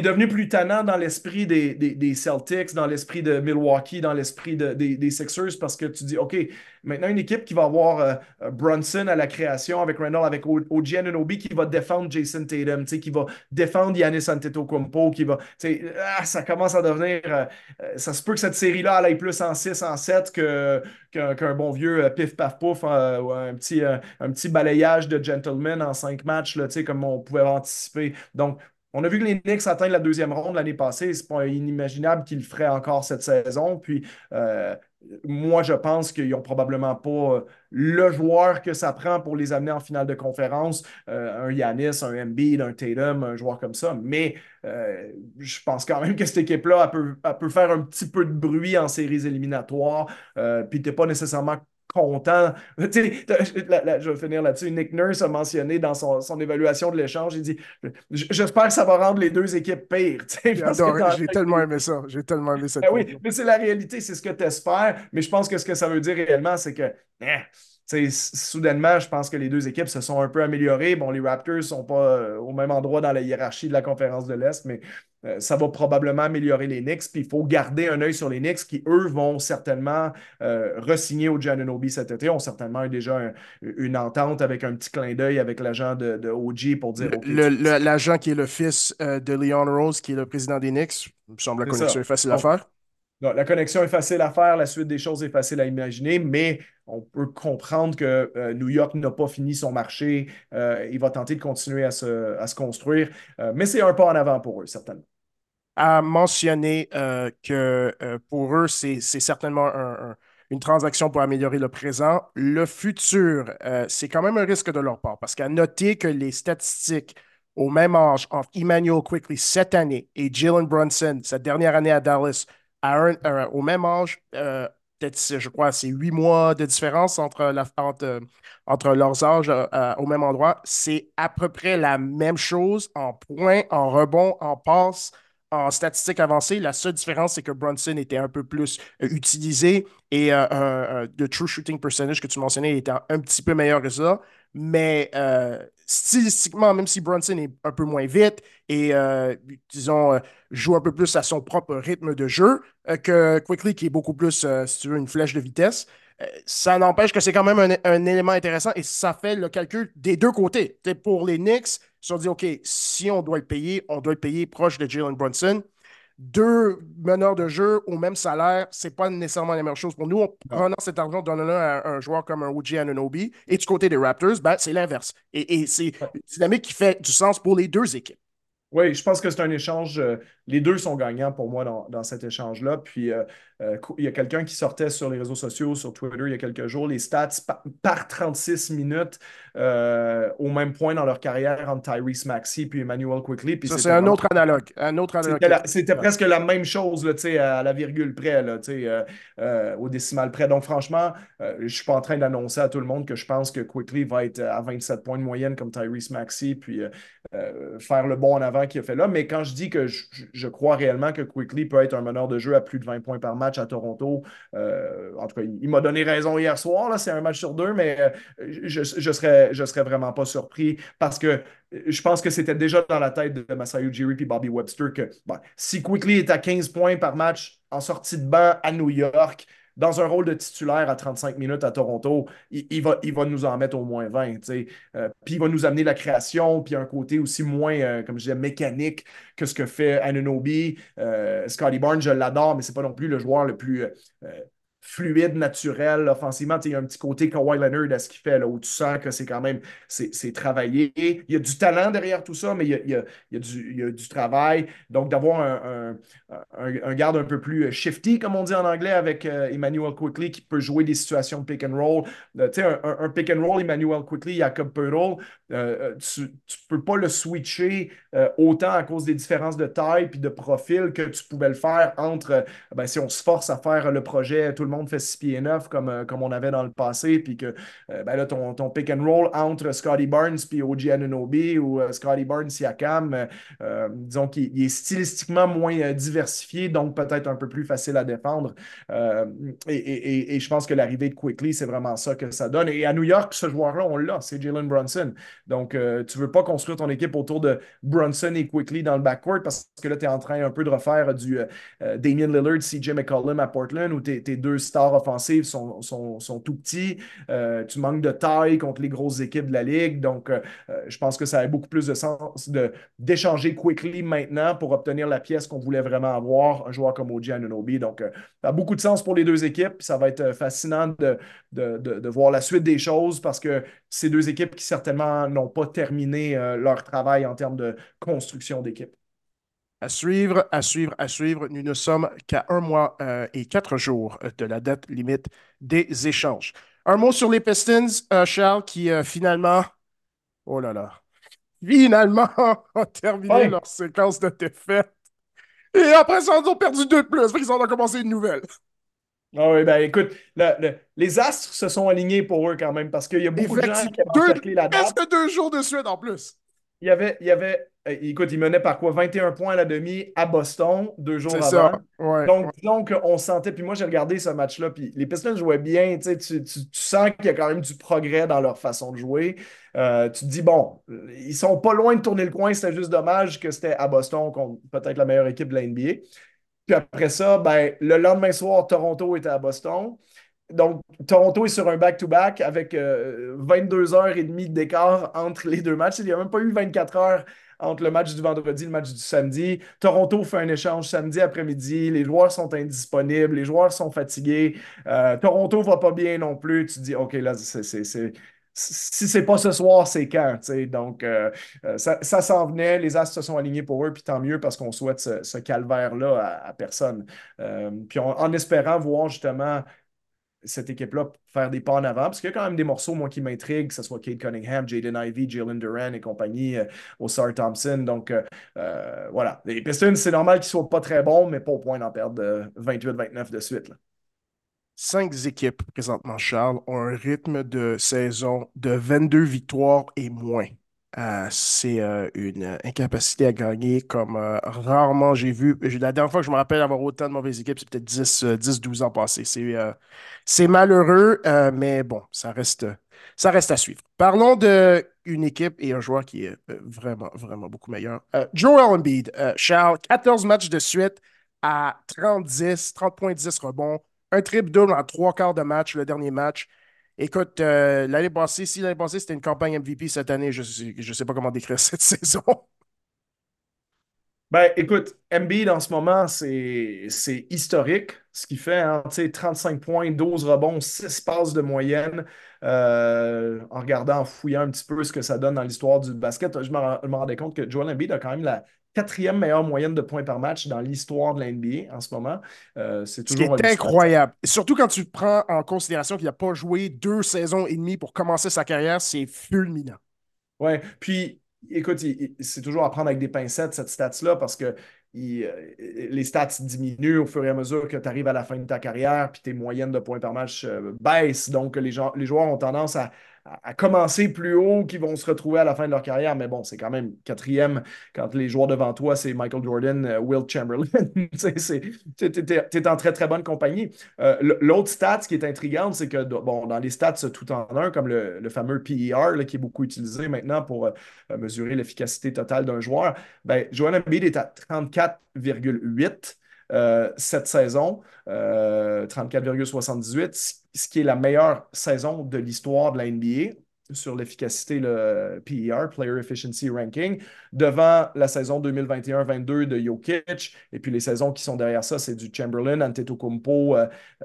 devenu plus tannant dans l'esprit des, Celtics, dans l'esprit de Milwaukee, dans l'esprit de, des, Sixers, parce que tu dis, OK, maintenant une équipe qui va avoir euh, euh, Brunson à la création avec Randall, avec OG Anunobi qui va défendre Jason Tatum, qui va défendre Yannis Antetokounmpo, qui va, ah, ça commence à devenir, euh, ça se peut que cette série-là aille plus en 6, en 7 qu'un bon vieux pif-paf-pouf, un, petit, un petit balayage de gentleman en 5 matchs, là, comme on pouvait anticiper. Donc, on a vu que les Knicks atteignent la deuxième ronde l'année passée. C'est pas inimaginable qu'ils le feraient encore cette saison. Puis, euh, moi, je pense qu'ils n'ont probablement pas euh, le joueur que ça prend pour les amener en finale de conférence. Euh, un Yanis, un Embiid, un Tatum, un joueur comme ça. Mais je pense quand même que cette équipe-là, peut, faire un petit peu de bruit en séries éliminatoires. puis, tu pas nécessairement content. je vais finir là-dessus. Nick Nurse a mentionné dans son, évaluation de l'échange, il dit J'espère que ça va rendre les deux équipes pires. J'ai tellement aimé ça. J'ai tellement aimé ça. Ben oui, mais c'est la réalité, c'est ce que tu espères. Mais je pense que ce que ça veut dire réellement, c'est que. Eh, soudainement, je pense que les deux équipes se sont un peu améliorées. Bon, les Raptors ne sont pas euh, au même endroit dans la hiérarchie de la conférence de l'Est, mais euh, ça va probablement améliorer les Knicks. Puis il faut garder un œil sur les Knicks qui, eux, vont certainement euh, re-signer au cet été. Ont certainement eu déjà une entente avec un petit clin d'œil avec l'agent de, OG pour dire. L'agent qui est le fils euh, de Leon Rose, qui est le président des Knicks. Il me semble la connexion est facile à faire. La connexion est facile à faire, la suite des choses est facile à imaginer, mais on peut comprendre que euh, New York n'a pas fini son marché. il va tenter de continuer à se, à construire, mais c'est un pas en avant pour eux, certainement a mentionné euh, que euh, pour eux, c'est certainement une transaction pour améliorer le présent. Le futur, euh, c'est quand même un risque de leur part parce qu'à noter que les statistiques au même âge entre Emmanuel Quickly cette année et Jalen Brunson, cette dernière année à Dallas, au même âge, peut-être, je crois, c'est huit mois de différence entre, leurs âges au même endroit. C'est à peu près la même chose en points, en rebond, en passe en statistiques avancées. La seule différence, c'est que Brunson était un peu plus euh, utilisé et euh, le true shooting percentage que tu mentionnais était un petit peu meilleur que ça. Mais euh, stylistiquement, même si Brunson est un peu moins vite et, disons, joue un peu plus à son propre rythme de jeu que Quickly, qui est beaucoup plus, si tu veux, une flèche de vitesse, ça n'empêche que c'est quand même un, un, élément intéressant et ça fait le calcul des deux côtés. Pour les Knicks, ils ont dit, OK, si on doit le payer, on doit le payer proche de Jalen Brunson. Deux meneurs de jeu au même salaire, c'est pas nécessairement la meilleure chose pour nous. En prenant cet argent, donnant-le à un joueur comme un Woody Anunobi. Et du côté des Raptors, ben, c'est l'inverse. Et, et c'est une dynamique qui fait du sens pour les deux équipes. Oui, je pense que c'est un échange. Euh, les deux sont gagnants pour moi dans, cet échange-là. Puis, euh, euh, il y a quelqu'un qui sortait sur les réseaux sociaux, sur Twitter, il y a quelques jours, les stats par, 36 minutes au même point dans leur carrière entre Tyrese Maxey puis Emmanuel Quickly. Puis Ça, c'est un autre analogue. Un autre C'était presque la même chose là, à la virgule près, là, au décimal près. Donc, franchement, je ne suis pas en train d'annoncer à tout le monde que je pense que Quickly va être à 27 points de moyenne comme Tyrese Maxey, puis faire le bon en avant qu'il a fait là. Mais quand je dis que je, crois réellement que Quickly peut être un meneur de jeu à plus de 20 points par match à Toronto, euh, en tout cas, il, m'a donné raison hier soir. C'est un match sur deux, mais euh, je ne serais, je vraiment pas surpris parce que je pense que c'était déjà dans la tête de Masayu Ujiri et Bobby Webster que si Quickly est à 15 points par match en sortie de banc à New York, dans un rôle de titulaire à 35 minutes à Toronto, il, va, nous en mettre au moins 20. Euh, puis il va nous amener la création, puis un côté aussi moins, euh, comme je disais, mécanique que ce que fait Anunobi. Euh, Scotty Barnes, je l'adore, mais c'est pas non plus le joueur le plus fluide, naturel, offensivement. Il y a un petit côté Kawhi Leonard à ce qu'il fait, là, où tu sens que c'est quand même c'est travaillé. Il y a du talent derrière tout ça, mais il y a, il y a, du, il y a du, travail. Donc, d'avoir un, un, un, garde un peu plus shifty, comme on dit en anglais, avec euh, Emmanuel Quickly, qui peut jouer des situations de pick and roll. Euh, tu sais, un, pick and roll, Emmanuel Quickly, Jacob Pearl, euh, tu ne peux pas le switcher autant à cause des différences de taille puis de profil que tu pouvais le faire entre, ben, si on se force à faire le projet, tout le monde monde fait 6 pieds 9 comme, euh, comme on avait dans le passé, puis que euh, ben là, ton, ton, pick and roll entre Scotty Barnes puis OG Anunobi ou Scotty Barnes Siakam, disons qu'il est stylistiquement moins diversifié, donc peut-être un peu plus facile à défendre. Et, et, et, je pense que l'arrivée de Quickly, c'est vraiment ça que ça donne. Et à New York, ce joueur-là, on l'a, c'est Jalen Brunson. Donc, tu veux pas construire ton équipe autour de Brunson et Quickly dans le backcourt parce que là, tu es en train un peu de refaire du Damien Lillard, CJ McCollum à Portland où tes, deux stars offensives sont, sont, tout petits. Euh, tu manques de taille contre les grosses équipes de la Ligue. Donc, euh, euh, je pense que ça a beaucoup plus de sens d'échanger quickly maintenant pour obtenir la pièce qu'on voulait vraiment avoir, un joueur comme OG Anunobi. Donc, ça a beaucoup de sens pour les deux équipes. Ça va être fascinant de, de, de, voir la suite des choses parce que ces deux équipes qui certainement n'ont pas terminé leur travail en termes de construction d'équipe. À suivre, à suivre, à suivre. Nous ne sommes qu'à un mois euh, et quatre jours de la date limite des échanges. Un mot sur les Pistons, euh, Charles, qui euh, finalement, oh là là, finalement ont terminé leur séquence de défaites. Et après ça, ils ont perdu deux de plus, ils ont commencé une nouvelle. Ah oui, ben écoute, les astres se sont alignés pour eux quand même parce qu'il y a beaucoup de gens qui ont deux, la date. Presque deux jours de suite en plus. Il y avait, il y avait euh, écoute, il menait par quoi? 21 points à la demi à Boston, deux jours avant. Ça. Ouais, donc, disons qu'on sentait, puis moi j'ai regardé ce match-là, puis les Pistons jouaient bien, tu, tu, tu sens qu'il y a quand même du progrès dans leur façon de jouer. Euh, tu te dis, bon, ils sont pas loin de tourner le coin, c'était juste dommage que c'était à Boston contre peut-être la meilleure équipe de la NBA. Puis après ça, ben, le lendemain soir, Toronto était à Boston. Donc, Toronto est sur un back-to-back avec 22 euh, heures et demie d'écart entre les deux matchs. Il n'y a même pas eu 24 heures entre le match du vendredi et le match du samedi. Toronto fait un échange samedi après-midi. Les joueurs sont indisponibles. Les joueurs sont fatigués. Euh, Toronto va pas bien non plus. Tu dis, OK, là, c'est. Si c'est pas ce soir, c'est quand, Donc, euh, euh, ça, s'en venait, les As se sont alignés pour eux, puis tant mieux parce qu'on souhaite ce, calvaire-là à, personne. puis en espérant voir justement cette équipe-là faire des pas en avant. Parce qu'il y a quand même des morceaux, moi, qui m'intriguent, que ce soit Kate Cunningham, Jaden Ivey, Jalen Duran et compagnie, euh, Osar Thompson. Donc, euh, euh, voilà. Les Pistons, c'est normal qu'ils ne soient pas très bons, mais pas au point d'en perdre 28-29 de suite. Cinq équipes présentement, Charles, ont un rythme de saison de 22 victoires et moins. Euh, c'est euh, une incapacité à gagner comme euh, rarement j'ai vu. La dernière fois que je me rappelle avoir autant de mauvaises équipes, c'est peut-être 10-12 ans passés. C'est malheureux, mais bon, ça reste, ça reste à suivre. Parlons d'une équipe et un joueur qui est vraiment, vraiment beaucoup meilleur. Joel Embiid, Charles, 14 matchs de suite à 30-10, 30 points, 10 rebonds, un triple double en trois quarts de match, le dernier match. Écoute, euh, l'année passée, si l'année passée c'était une campagne MVP, cette année, je ne sais, pas comment décrire cette saison. Ben, écoute, Embiid en ce moment, c'est historique ce qu'il fait. Hein, 35 points, 12 rebonds, 6 passes de moyenne. Euh, en regardant, en fouillant un petit peu ce que ça donne dans l'histoire du basket, je me rendais compte que Joel Embiid a quand même la quatrième meilleure moyenne de points par match dans l'histoire de la NBA en ce moment. Euh, c'est toujours incroyable. Surtout quand tu prends en considération qu'il n'a pas joué deux saisons et demie pour commencer sa carrière, c'est fulminant. Oui, puis écoute, c'est toujours à prendre avec des pincettes cette stats-là parce que euh, les stats diminuent au fur et à mesure que tu arrives à la fin de ta carrière, puis tes moyennes de points par match euh, baissent. Donc, les, gens, les joueurs ont tendance à, à commencer plus haut qui vont se retrouver à la fin de leur carrière. Mais bon, c'est quand même quatrième quand les joueurs devant toi, c'est Michael Jordan, euh, Will Chamberlain. tu es, en très, très bonne compagnie. Euh, l'autre stat qui est intrigante, c'est que bon, dans les stats tout en un, comme le, fameux PER qui est beaucoup utilisé maintenant pour euh, mesurer l'efficacité totale d'un joueur, ben, Joel est à 34,8. Cette saison, 34,78, ce qui est la meilleure saison de l'histoire de la NBA sur l'efficacité, le PER, Player Efficiency Ranking, devant la saison 2021-22 de Jokic. Et puis les saisons qui sont derrière ça, c'est du Chamberlain, Antetokounmpo,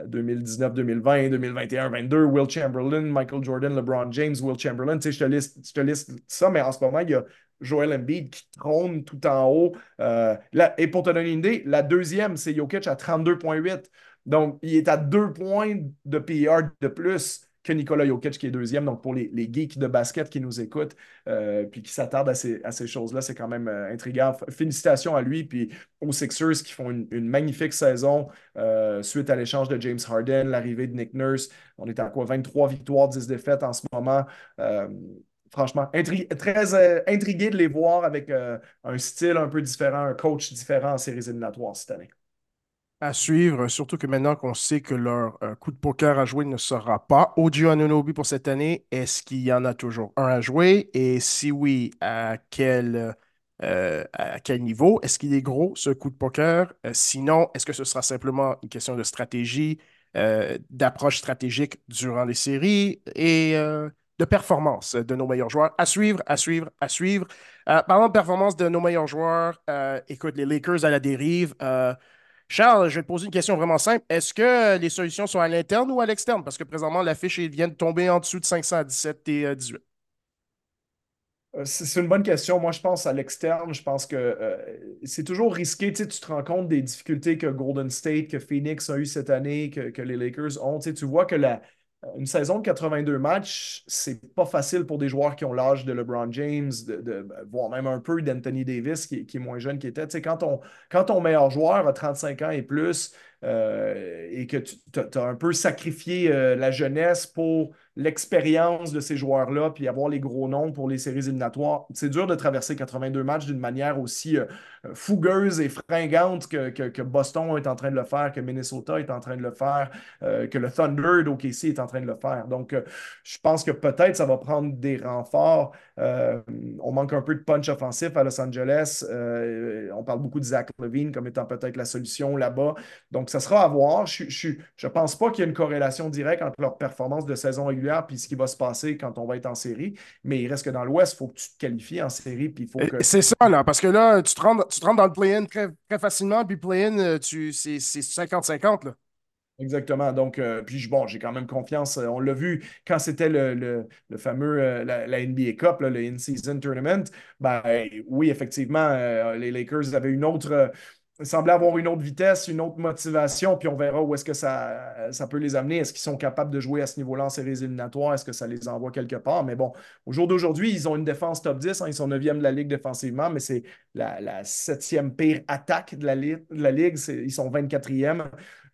2019-2020, 2021-22, Will Chamberlain, Michael Jordan, LeBron James, Will Chamberlain. Tu sais, je te liste, je te liste ça, mais en ce moment, il y a Joel Embiid qui trône tout en haut. Euh, et pour te donner une idée, la deuxième, c'est Jokic à 32,8. Donc, il est à deux points de PR de plus que Nikola Jokic qui est deuxième. Donc, pour les, les geeks de basket qui nous écoutent euh, puis qui s'attardent à ces, choses-là, c'est quand même euh, intriguant. Félicitations à lui puis aux Sixers qui font une, magnifique saison euh, suite à l'échange de James Harden, l'arrivée de Nick Nurse. On est à quoi? 23 victoires, 10 défaites en ce moment franchement, très intrigué de les voir avec un style un peu différent, un coach différent en séries éliminatoires cette année à suivre, surtout que maintenant qu'on sait que leur euh, coup de poker à jouer ne sera pas Ojo Anunobi pour cette année, est-ce qu'il y en a toujours un à jouer? Et si oui, à quel, euh, à quel niveau? Est-ce qu'il est gros, ce coup de poker? Euh, sinon, est-ce que ce sera simplement une question de stratégie, d'approche stratégique durant les séries? Et de performance de nos meilleurs joueurs? À suivre, à suivre, à suivre. parlant de performance de nos meilleurs joueurs, écoute, les Lakers à la dérive. Charles, je vais te poser une question vraiment simple. Est-ce que les solutions sont à l'interne ou à l'externe? Parce que présentement, la fiche vient de tomber en dessous de 517 et 18. Euh, c'est une bonne question. Moi, je pense à l'externe. Je pense que euh, c'est toujours risqué. Tu, te rends compte des difficultés que Golden State, que Phoenix a eu cette année, que, les Lakers ont. Tu, tu vois que la, une saison de 82 matchs, c'est pas facile pour des joueurs qui ont l'âge de LeBron James, de, voire même un peu d'Anthony Davis, qui, est moins jeune qu'il était. Quand ton meilleur joueur a 35 ans et plus, euh, et que tu as un peu sacrifié euh, la jeunesse pour l'expérience de ces joueurs-là, puis avoir les gros noms pour les séries éliminatoires. C'est dur de traverser 82 matchs d'une manière aussi euh, fougueuse et fringante que, que, Boston est en train de le faire, que Minnesota est en train de le faire, que le Thunder d'OKC est en train de le faire. Donc, je pense que peut-être ça va prendre des renforts. on manque un peu de punch offensif à Los Angeles. on parle beaucoup de Zach Levine comme étant peut-être la solution là-bas. Donc, ça sera à voir. Je ne pense pas qu'il y ait une corrélation directe entre leur performance de saison régulière et ce qui va se passer quand on va être en série. Mais il reste que dans l'Ouest, il faut que tu te qualifies en série. Puis faut que... C'est ça, là, parce que là, tu te rends, tu dans le play-in très, très, facilement, puis play-in, euh, c'est 50-50. Exactement. Donc, euh, puis bon, j'ai quand même confiance. On l'a vu quand c'était le, fameux, euh, la, NBA Cup, le In-Season Tournament. Ben oui, effectivement, les Lakers avaient une autre semblait avoir une autre vitesse, une autre motivation, puis on verra où est-ce que ça, ça peut les amener. Est-ce qu'ils sont capables de jouer à ce niveau-là en séries éliminatoires? Est-ce que ça les envoie quelque part? Mais bon, au jour d'aujourd'hui, ils ont une défense top 10. Hein. ils sont 9e de la Ligue défensivement, mais c'est la, septième pire attaque de la, de Ligue. Ils sont 24e.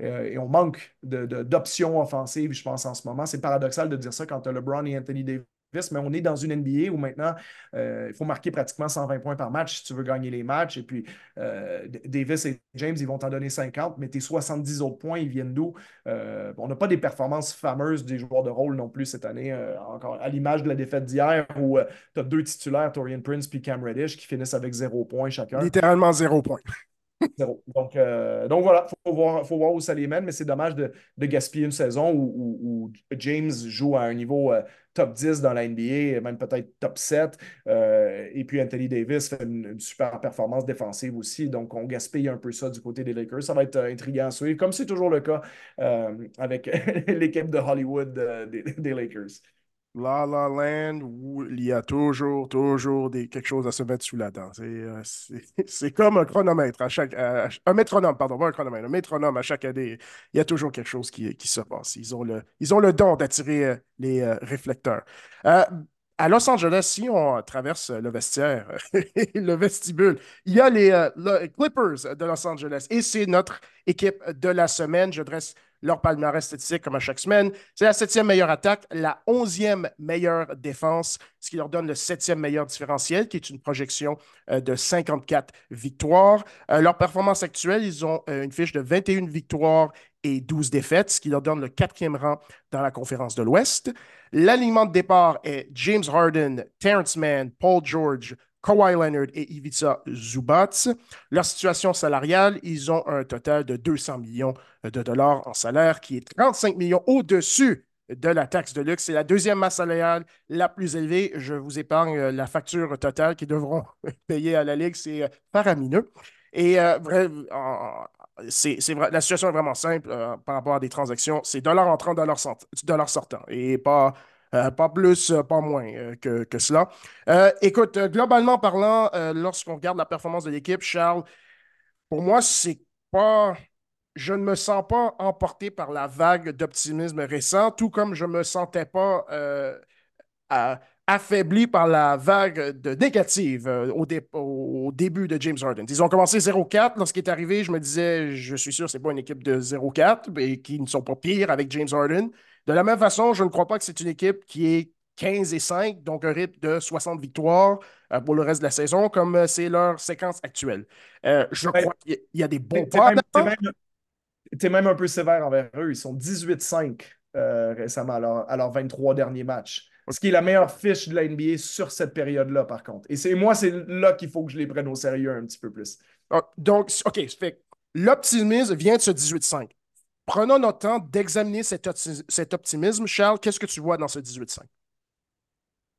Euh, et on manque d'options offensives, je pense, en ce moment. C'est paradoxal de dire ça quand tu as LeBron et Anthony Davis mais on est dans une NBA où maintenant, euh, il faut marquer pratiquement 120 points par match si tu veux gagner les matchs. Et puis, euh, Davis et James, ils vont t'en donner 50, mais tes 70 autres points, ils viennent d'où? Euh, on n'a pas des performances fameuses des joueurs de rôle non plus cette année, encore à l'image de la défaite d'hier où tu as deux titulaires, Torian Prince puis Cam Reddish, qui finissent avec zéro point chacun. Littéralement zéro point. Donc, euh, donc voilà, il faut voir, faut voir où ça les mène, mais c'est dommage de, gaspiller une saison où, James joue à un niveau euh, top 10 dans la NBA, même peut-être top 7. Euh, et puis Anthony Davis fait une, super performance défensive aussi. Donc on gaspille un peu ça du côté des Lakers. Ça va être intriguant à suivre, comme c'est toujours le cas avec l'équipe de Hollywood des Lakers. La La Land où il y a toujours, toujours des, quelque chose à se mettre sous la dent. C'est euh, comme un chronomètre à chaque. un métronome, pardon, pas un chronomètre, un métronome à chaque année. Il y a toujours quelque chose qui, qui se passe. Ils ont le, ils ont le don d'attirer euh, les euh, réflecteurs. à Los Angeles, si on traverse le vestiaire, le vestibule, il y a les, les Clippers de Los Angeles et c'est notre équipe de la semaine. Je dresse leur palmarès statistique comme à chaque semaine. C'est la septième meilleure attaque, la onzième meilleure défense, ce qui leur donne le septième meilleur différentiel, qui est une projection euh, de 54 victoires. Euh, leur performance actuelle, ils ont euh, une fiche de 21 victoires et 12 défaites, ce qui leur donne le quatrième rang dans la conférence de l'Ouest. L'alignement de départ est James Harden, Terrence Mann, Paul George, Kawhi Leonard et Ivica Zubac. Leur situation salariale, ils ont un total de 200 millions de dollars en salaire, qui est 35 millions au-dessus de la taxe de luxe. C'est la deuxième masse salariale la plus élevée. Je vous épargne la facture totale qu'ils devront payer à la Ligue. C'est euh, faramineux. Et euh, la situation est vraiment simple euh, par rapport à des transactions. C'est dollars entrant, dollars sortant. Et pas euh, pas plus, euh, pas moins euh, que, cela. écoute, globalement parlant, lorsqu'on regarde la performance de l'équipe, Charles, pour moi, c'est pas je ne me sens pas emporté par la vague d'optimisme récent, tout comme je ne me sentais pas affaibli par la vague de négative au, au, début de James Harden. Ils ont commencé 0-4. Lorsqu'il est arrivé, je me disais, je suis sûr que ce n'est pas une équipe de 0-4 et qui ne sont pas pires avec James Harden. De la même façon, je ne crois pas que c'est une équipe qui est 15 et 5, donc un rythme de 60 victoires euh, pour le reste de la saison, comme euh, c'est leur séquence actuelle. je crois qu'il y, a des bons pas. Tu es, même un peu sévère envers eux. Ils sont 18-5 récemment à, leurs 23 derniers matchs. Ce qui est la meilleure fiche de la NBA sur cette période-là, par contre. Et c'est moi, c'est là qu'il faut que je les prenne au sérieux un petit peu plus. Ah, donc, OK, fait l'optimisme vient de ce 18-5. Prenons notre temps d'examiner cet, optimisme. Charles, qu'est-ce que tu vois dans ce 18-5?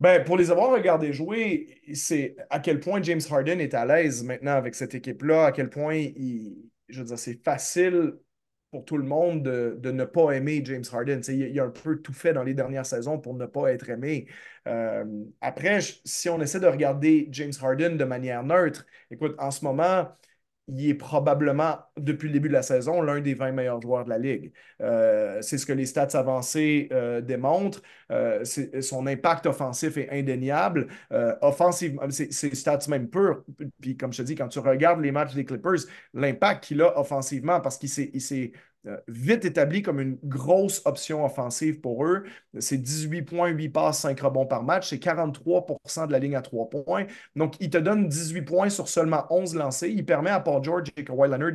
Ben, pour les avoir regardés jouer, c'est à quel point James Harden est à l'aise maintenant avec cette équipe-là, à quel point il, je veux dire, c'est facile pour tout le monde de, ne pas aimer James Harden. Il, a un peu tout fait dans les dernières saisons pour ne pas être aimé. Euh, après, si on essaie de regarder James Harden de manière neutre, écoute, en ce moment, il est probablement, depuis le début de la saison, l'un des 20 meilleurs joueurs de la Ligue. Euh, c'est ce que les stats avancées euh, démontrent. Euh, son impact offensif est indéniable. offensivement, c'est stats même purs. Puis comme je te dis, quand tu regardes les matchs des Clippers, l'impact qu'il a offensivement, parce qu'il s'est vite établi comme une grosse option offensive pour eux. C'est 18 points, 8 passes, 5 rebonds par match. C'est 43% de la ligne à 3 points. Donc, il te donne 18 points sur seulement 11 lancés. Il permet à Paul George et Kawhi Leonard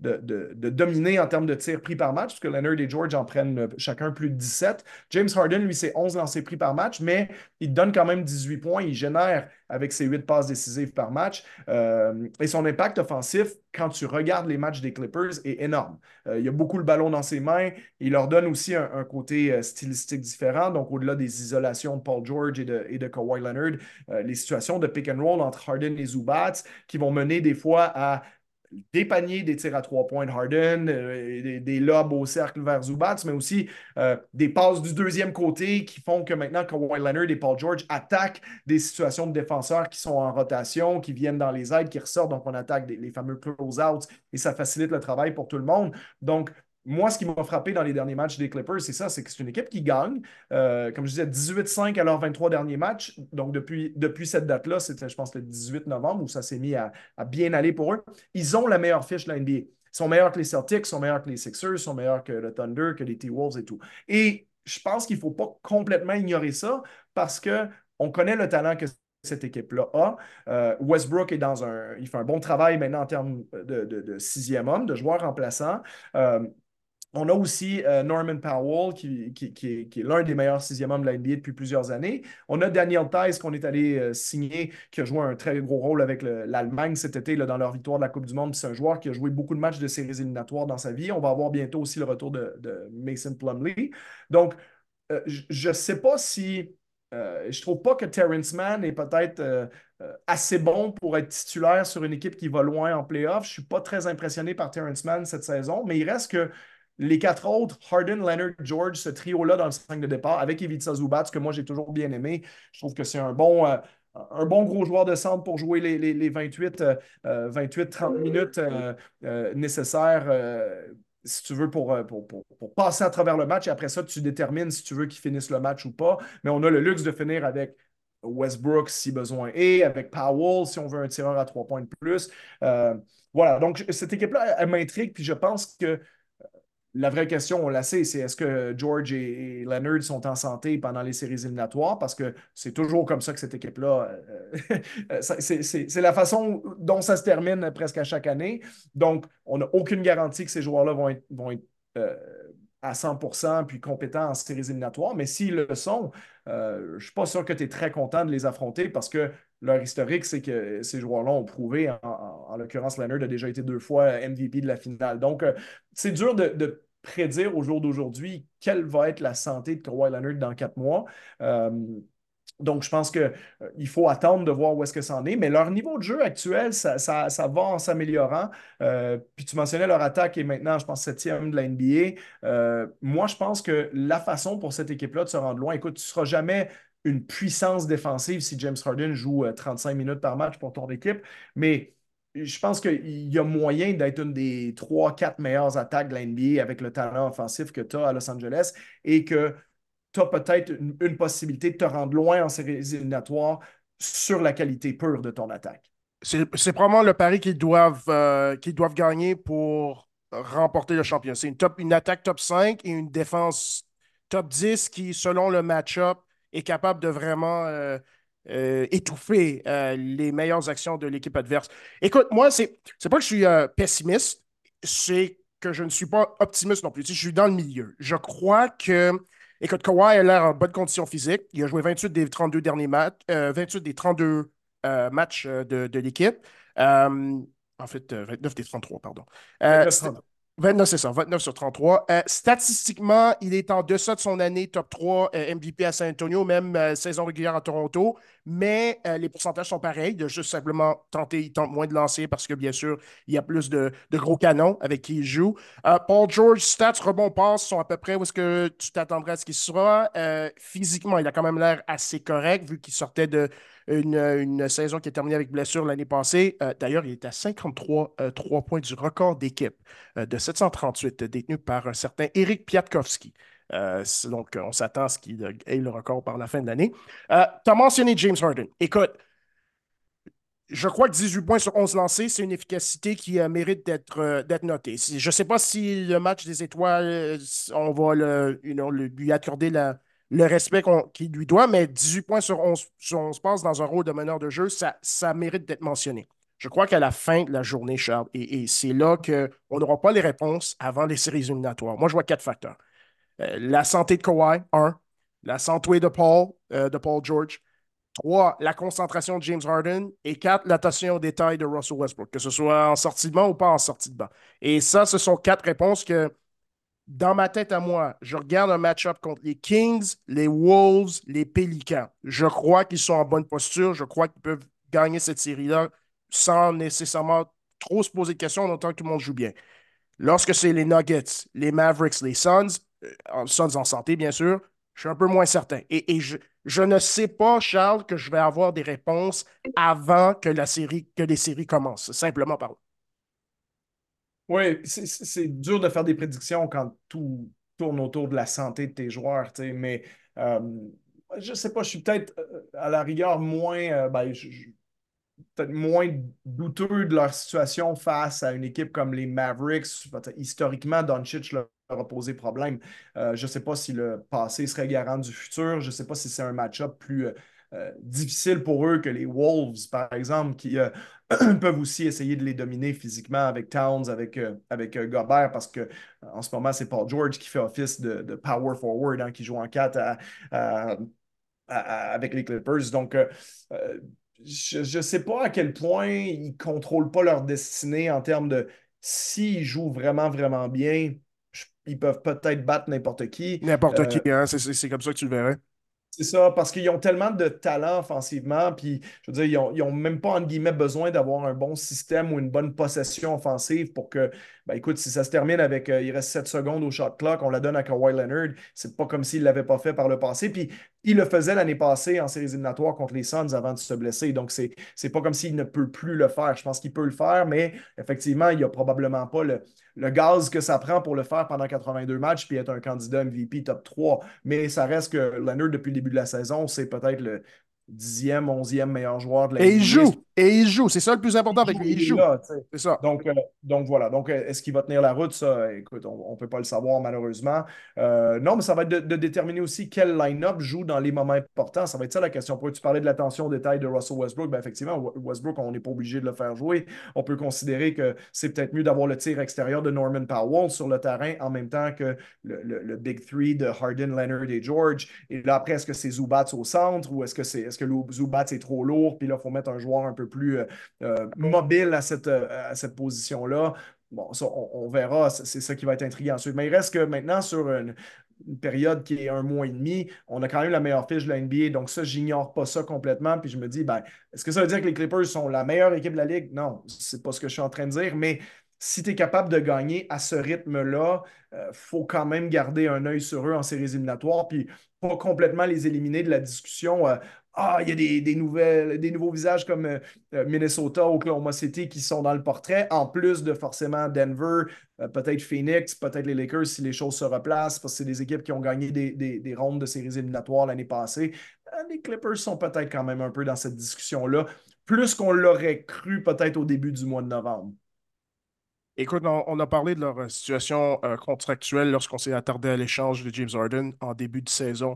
de, de, dominer en termes de tirs pris par match, parce que Leonard et George en prennent euh, chacun plus de 17. James Harden, lui, c'est 11 lancés pris par match, mais il donne quand même 18 points. Il génère avec ses 8 passes décisives par match. Euh, et son impact offensif, quand tu regardes les matchs des Clippers, est énorme. Euh, il a beaucoup le ballon dans ses mains. Il leur donne aussi un, côté euh, stylistique différent. Donc, au-delà des isolations de Paul George et de, et de Kawhi Leonard, les situations de pick and roll entre Harden et Zubats qui vont mener des fois à des paniers, des tirs à trois points de Harden, euh, des, lobes au cercle vers Zubats, mais aussi euh, des passes du deuxième côté qui font que maintenant, Kawhi Leonard et Paul George attaquent des situations de défenseurs qui sont en rotation, qui viennent dans les aides, qui ressortent, donc on attaque les fameux close-outs et ça facilite le travail pour tout le monde. Donc, moi, ce qui m'a frappé dans les derniers matchs des Clippers, c'est ça, c'est que c'est une équipe qui gagne. Euh, comme je disais, 18-5 à leurs 23 derniers matchs. Donc, depuis, depuis cette date-là, c'était, je pense, le 18 novembre où ça s'est mis à, bien aller pour eux. Ils ont la meilleure fiche de la NBA. Ils sont meilleurs que les Celtics, sont meilleurs que les Sixers, sont meilleurs que le Thunder, que les T-Wolves et tout. Et je pense qu'il ne faut pas complètement ignorer ça parce qu'on connaît le talent que cette équipe-là a. Euh, Westbrook est dans un. Il fait un bon travail maintenant en termes de, sixième homme, de joueur remplaçant. Euh, on a aussi euh, Norman Powell, qui, est, l'un des meilleurs sixième hommes de la depuis plusieurs années. On a Daniel Tice, qu'on est allé euh, signer, qui a joué un très gros rôle avec l'Allemagne cet été dans leur victoire de la Coupe du Monde. C'est un joueur qui a joué beaucoup de matchs de séries éliminatoires dans sa vie. On va avoir bientôt aussi le retour de, Mason Plumley. Donc, euh, je ne sais pas si. je trouve pas que Terrence Mann est peut-être assez bon pour être titulaire sur une équipe qui va loin en playoff. Je ne suis pas très impressionné par Terrence Mann cette saison, mais il reste que les quatre autres, Harden, Leonard, George, ce trio-là dans le 5 de départ, avec Ivica Zubac, que moi j'ai toujours bien aimé. Je trouve que c'est un bon, euh, gros joueur de centre pour jouer les, les, 28, 28, 30 minutes euh, euh, nécessaires si tu veux, pour, passer à travers le match. Et après ça, tu détermines si tu veux qu'il finisse le match ou pas. Mais on a le luxe de finir avec Westbrook si besoin et avec Powell si on veut un tireur à trois points de plus. voilà, donc cette équipe-là, elle m'intrigue. Puis je pense que la vraie question, on la sait, c'est est-ce que George et, Leonard sont en santé pendant les séries éliminatoires? Parce que c'est toujours comme ça que cette équipe-là, euh, euh, c'est la façon dont ça se termine presque à chaque année. Donc, on n'a aucune garantie que ces joueurs-là vont être, euh, à 100% puis compétents en séries éliminatoires. Mais s'ils le sont, je ne suis pas sûr que tu es très content de les affronter parce que leur historique, c'est que ces joueurs-là ont prouvé, en, l'occurrence, Leonard a déjà été deux fois MVP de la finale. Donc, c'est dur de prédire au jour d'aujourd'hui quelle va être la santé de Kawhi Leonard dans quatre mois. Euh, donc, je pense qu'il euh, faut attendre de voir où est-ce que ça en est. Mais leur niveau de jeu actuel, ça, va en s'améliorant. Euh, puis tu mentionnais leur attaque est maintenant, je pense, septième de la NBA. moi, je pense que la façon pour cette équipe-là de se rendre loin, écoute, tu ne seras jamais une puissance défensive si James Harden joue 35 minutes par match pour ton équipe. Mais je pense qu'il y a moyen d'être une des trois, quatre meilleures attaques de la NBA avec le talent offensif que tu as à Los Angeles et que tu as peut-être une, possibilité de te rendre loin en séries éliminatoires sur la qualité pure de ton attaque. C'est probablement le pari qu'ils doivent, euh, doivent gagner pour remporter le championnat. C'est une, une attaque top 5 et une défense top 10 qui, selon le match-up, est capable de vraiment euh, euh, étouffer les meilleures actions de l'équipe adverse. Écoute, moi, c'est pas que je suis pessimiste, c'est que je ne suis pas optimiste non plus. je suis dans le milieu. Je crois que Écoute, Kawhi a l'air en bonne condition physique. Il a joué 28 des 32 derniers matchs, 28 des 32 euh, matchs euh, de, l'équipe. Euh, en fait, 29 des 33, pardon. 29, c'est ça, 29 sur 33. Euh, statistiquement, il est en deçà de son année top 3 euh, MVP à San Antonio, même euh, saison régulière à Toronto. Mais les pourcentages sont pareils. De juste simplement tenter, il tente moins de lancer parce que, bien sûr, il y a plus de, gros canons avec qui il joue. Paul George, stats, rebond, passe sont à peu près où est-ce que tu t'attendrais à ce qu'il sera. physiquement, il a quand même l'air assez correct vu qu'il sortait de une, saison qui est terminée avec blessure l'année passée. Euh, d'ailleurs, il est à 53 euh, points du record d'équipe euh, de 738, détenu par un certain Eric Piatkowski. donc, on s'attend à ce qu'il ait le record par la fin de l'année. tu as mentionné James Harden. Écoute, je crois que 18 points sur 11 lancés, c'est une efficacité qui mérite d'être notée. Je ne sais pas si le match des étoiles, on va lui accorder la, le respect qu'il lui doit, mais 18 points sur 11, sur passes dans un rôle de meneur de jeu, ça, ça mérite d'être mentionné. Je crois qu'à la fin de la journée, Charles, et, c'est là qu'on n'aura pas les réponses avant les séries éliminatoires. Moi, je vois quatre facteurs. Euh, la santé de Kawhi, un. La santé de Paul, euh, de Paul George. Trois, la concentration de James Harden. Et quatre, l'attention aux détails de Russell Westbrook, que ce soit en sortie de banc ou pas en sortie de banc. Et ça, ce sont quatre réponses que dans ma tête à moi, je regarde un match-up contre les Kings, les Wolves, les Pelicans. Je crois qu'ils sont en bonne posture. Je crois qu'ils peuvent gagner cette série-là sans nécessairement trop se poser de questions, en autant que tout le monde joue bien. Lorsque c'est les Nuggets, les Mavericks, les Suns, euh, Suns en santé, bien sûr, je suis un peu moins certain. Et, je, ne sais pas, Charles, que je vais avoir des réponses avant que, la série, que les séries commencent, simplement par là. Oui, c'est dur de faire des prédictions quand tout tourne autour de la santé de tes joueurs, mais euh, je ne sais pas, je suis peut-être euh, à la rigueur moins, euh, ben, peut-être moins douteux de leur situation face à une équipe comme les Mavericks. Historiquement, Doncic leur a posé problème. je ne sais pas si le passé serait garant du futur. Je ne sais pas si c'est un match-up plus euh, difficile pour eux que les Wolves, par exemple, qui euh, peuvent aussi essayer de les dominer physiquement avec Towns, avec, euh, avec Gobert, parce que en ce moment, c'est Paul George qui fait office de, power forward, hein, qui joue en 4 avec les Clippers. Donc, je ne sais pas à quel point ils ne contrôlent pas leur destinée en termes de s'ils jouent vraiment, vraiment bien, ils peuvent peut-être battre n'importe qui. N'importe qui, hein, c'est comme ça que tu le verrais. C'est ça, parce qu'ils ont tellement de talent offensivement, puis je veux dire, ils n'ont ont même pas, entre guillemets, besoin d'avoir un bon système ou une bonne possession offensive pour que, ben écoute, si ça se termine avec, euh, il reste 7 secondes au shot clock, on la donne à Kawhi Leonard, c'est pas comme s'il ne l'avait pas fait par le passé, puis il le faisait l'année passée en séries éliminatoires contre les Suns avant de se blesser, donc c'est pas comme s'il ne peut plus le faire, je pense qu'il peut le faire, mais effectivement, il n'y a probablement pas le, le gaz que ça prend pour le faire pendant 82 matchs puis être un candidat MVP top 3. Mais ça reste que Leonard, depuis le début de la saison, c'est peut-être le dixième, onzième meilleur joueur de la Et il joue. Et il joue. C'est ça le plus important avec lui. Il joue. C'est ça. Donc, euh, donc voilà. Donc, euh, est-ce qu'il va tenir la route? Ça, écoute, on ne peut pas le savoir malheureusement. Euh, non, mais ça va être de, déterminer aussi quel line-up joue dans les moments importants. Ça va être ça la question. Pour tu parlais de l'attention au détail de Russell Westbrook? Ben, effectivement, Westbrook, on n'est pas obligé de le faire jouer. On peut considérer que c'est peut-être mieux d'avoir le tir extérieur de Norman Powell sur le terrain en même temps que le, Big Three de Harden, Leonard et George. Et là, après, est-ce que c'est Zubats au centre ou est-ce que c'est est-ce que Zubats est trop lourd? Puis là, il faut mettre un joueur un peu plus euh, euh, mobile à cette, euh, à cette position-là. Bon, ça, on, verra, c'est ça qui va être intriguant ensuite. Mais il reste que maintenant, sur une, période qui est un mois et demi, on a quand même la meilleure fiche de la NBA. Donc, ça, j'ignore pas ça complètement. Puis je me dis, ben, est-ce que ça veut dire que les Clippers sont la meilleure équipe de la Ligue? Non, c'est pas ce que je suis en train de dire. Mais si tu es capable de gagner à ce rythme-là, il faut quand même garder un œil sur eux en séries éliminatoires. Puis pas complètement les éliminer de la discussion ah, il y a des, des, nouvelles, des nouveaux visages comme euh, euh, Minnesota, Oklahoma City qui sont dans le portrait, en plus de forcément Denver, euh, peut-être Phoenix, peut-être les Lakers si les choses se replacent, parce que c'est des équipes qui ont gagné des, des, des rondes de séries éliminatoires l'année passée. les Clippers sont peut-être quand même un peu dans cette discussion-là, plus qu'on l'aurait cru peut-être au début du mois de novembre. Écoute, on, a parlé de leur situation contractuelle lorsqu'on s'est attardé à l'échange de James Harden en début de saison.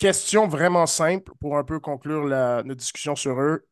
Question vraiment simple pour un peu conclure notre discussion sur eux.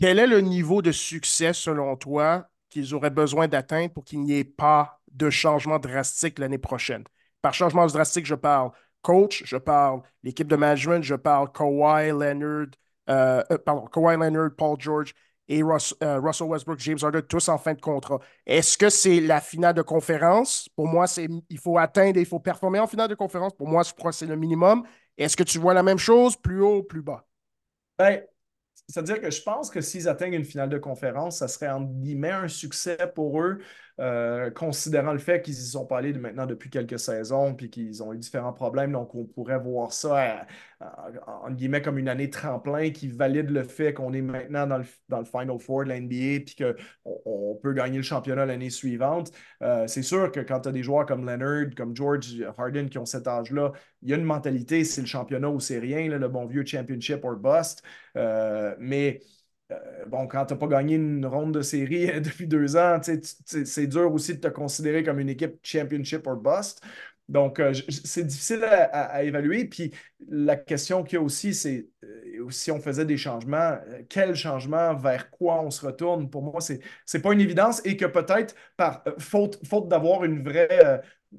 Quel est le niveau de succès, selon toi, qu'ils auraient besoin d'atteindre pour qu'il n'y ait pas de changement drastique l'année prochaine? Par changement drastique, je parle coach, je parle l'équipe de management, je parle Kawhi Leonard, euh, euh, pardon, Kawhi Leonard, Paul George et euh, Russell Westbrook, James Harden, tous en fin de contrat. Est-ce que c'est la finale de conférence? Pour moi, c'est il faut atteindre et il faut performer en finale de conférence. Pour moi, je crois que c'est le minimum. Est-ce que tu vois la même chose, plus haut, plus bas? Ben, c'est-à-dire que je pense que s'ils atteignent une finale de conférence, ça serait en guillemets un succès pour eux. Euh, considérant le fait qu'ils y sont pas allés maintenant depuis quelques saisons puis qu'ils ont eu différents problèmes. Donc, on pourrait voir ça, euh, en guillemets, comme une année tremplin qui valide le fait qu'on est maintenant dans le, dans le Final Four de la NBA puis qu'on on peut gagner le championnat l'année suivante. Euh, c'est sûr que quand tu as des joueurs comme Leonard, comme George Harden qui ont cet âge-là, il y a une mentalité, c'est le championnat ou c'est rien, le bon vieux championship or bust. mais euh, bon, quand tu n'as pas gagné une ronde de série euh, depuis deux ans, c'est dur aussi de te considérer comme une équipe championship or bust. Donc, euh, c'est difficile à, évaluer. Puis la question qu'il y a aussi, c'est si on faisait des changements, quel changement, vers quoi on se retourne? Pour moi, ce n'est pas une évidence et que peut-être, par faute, faute d'avoir une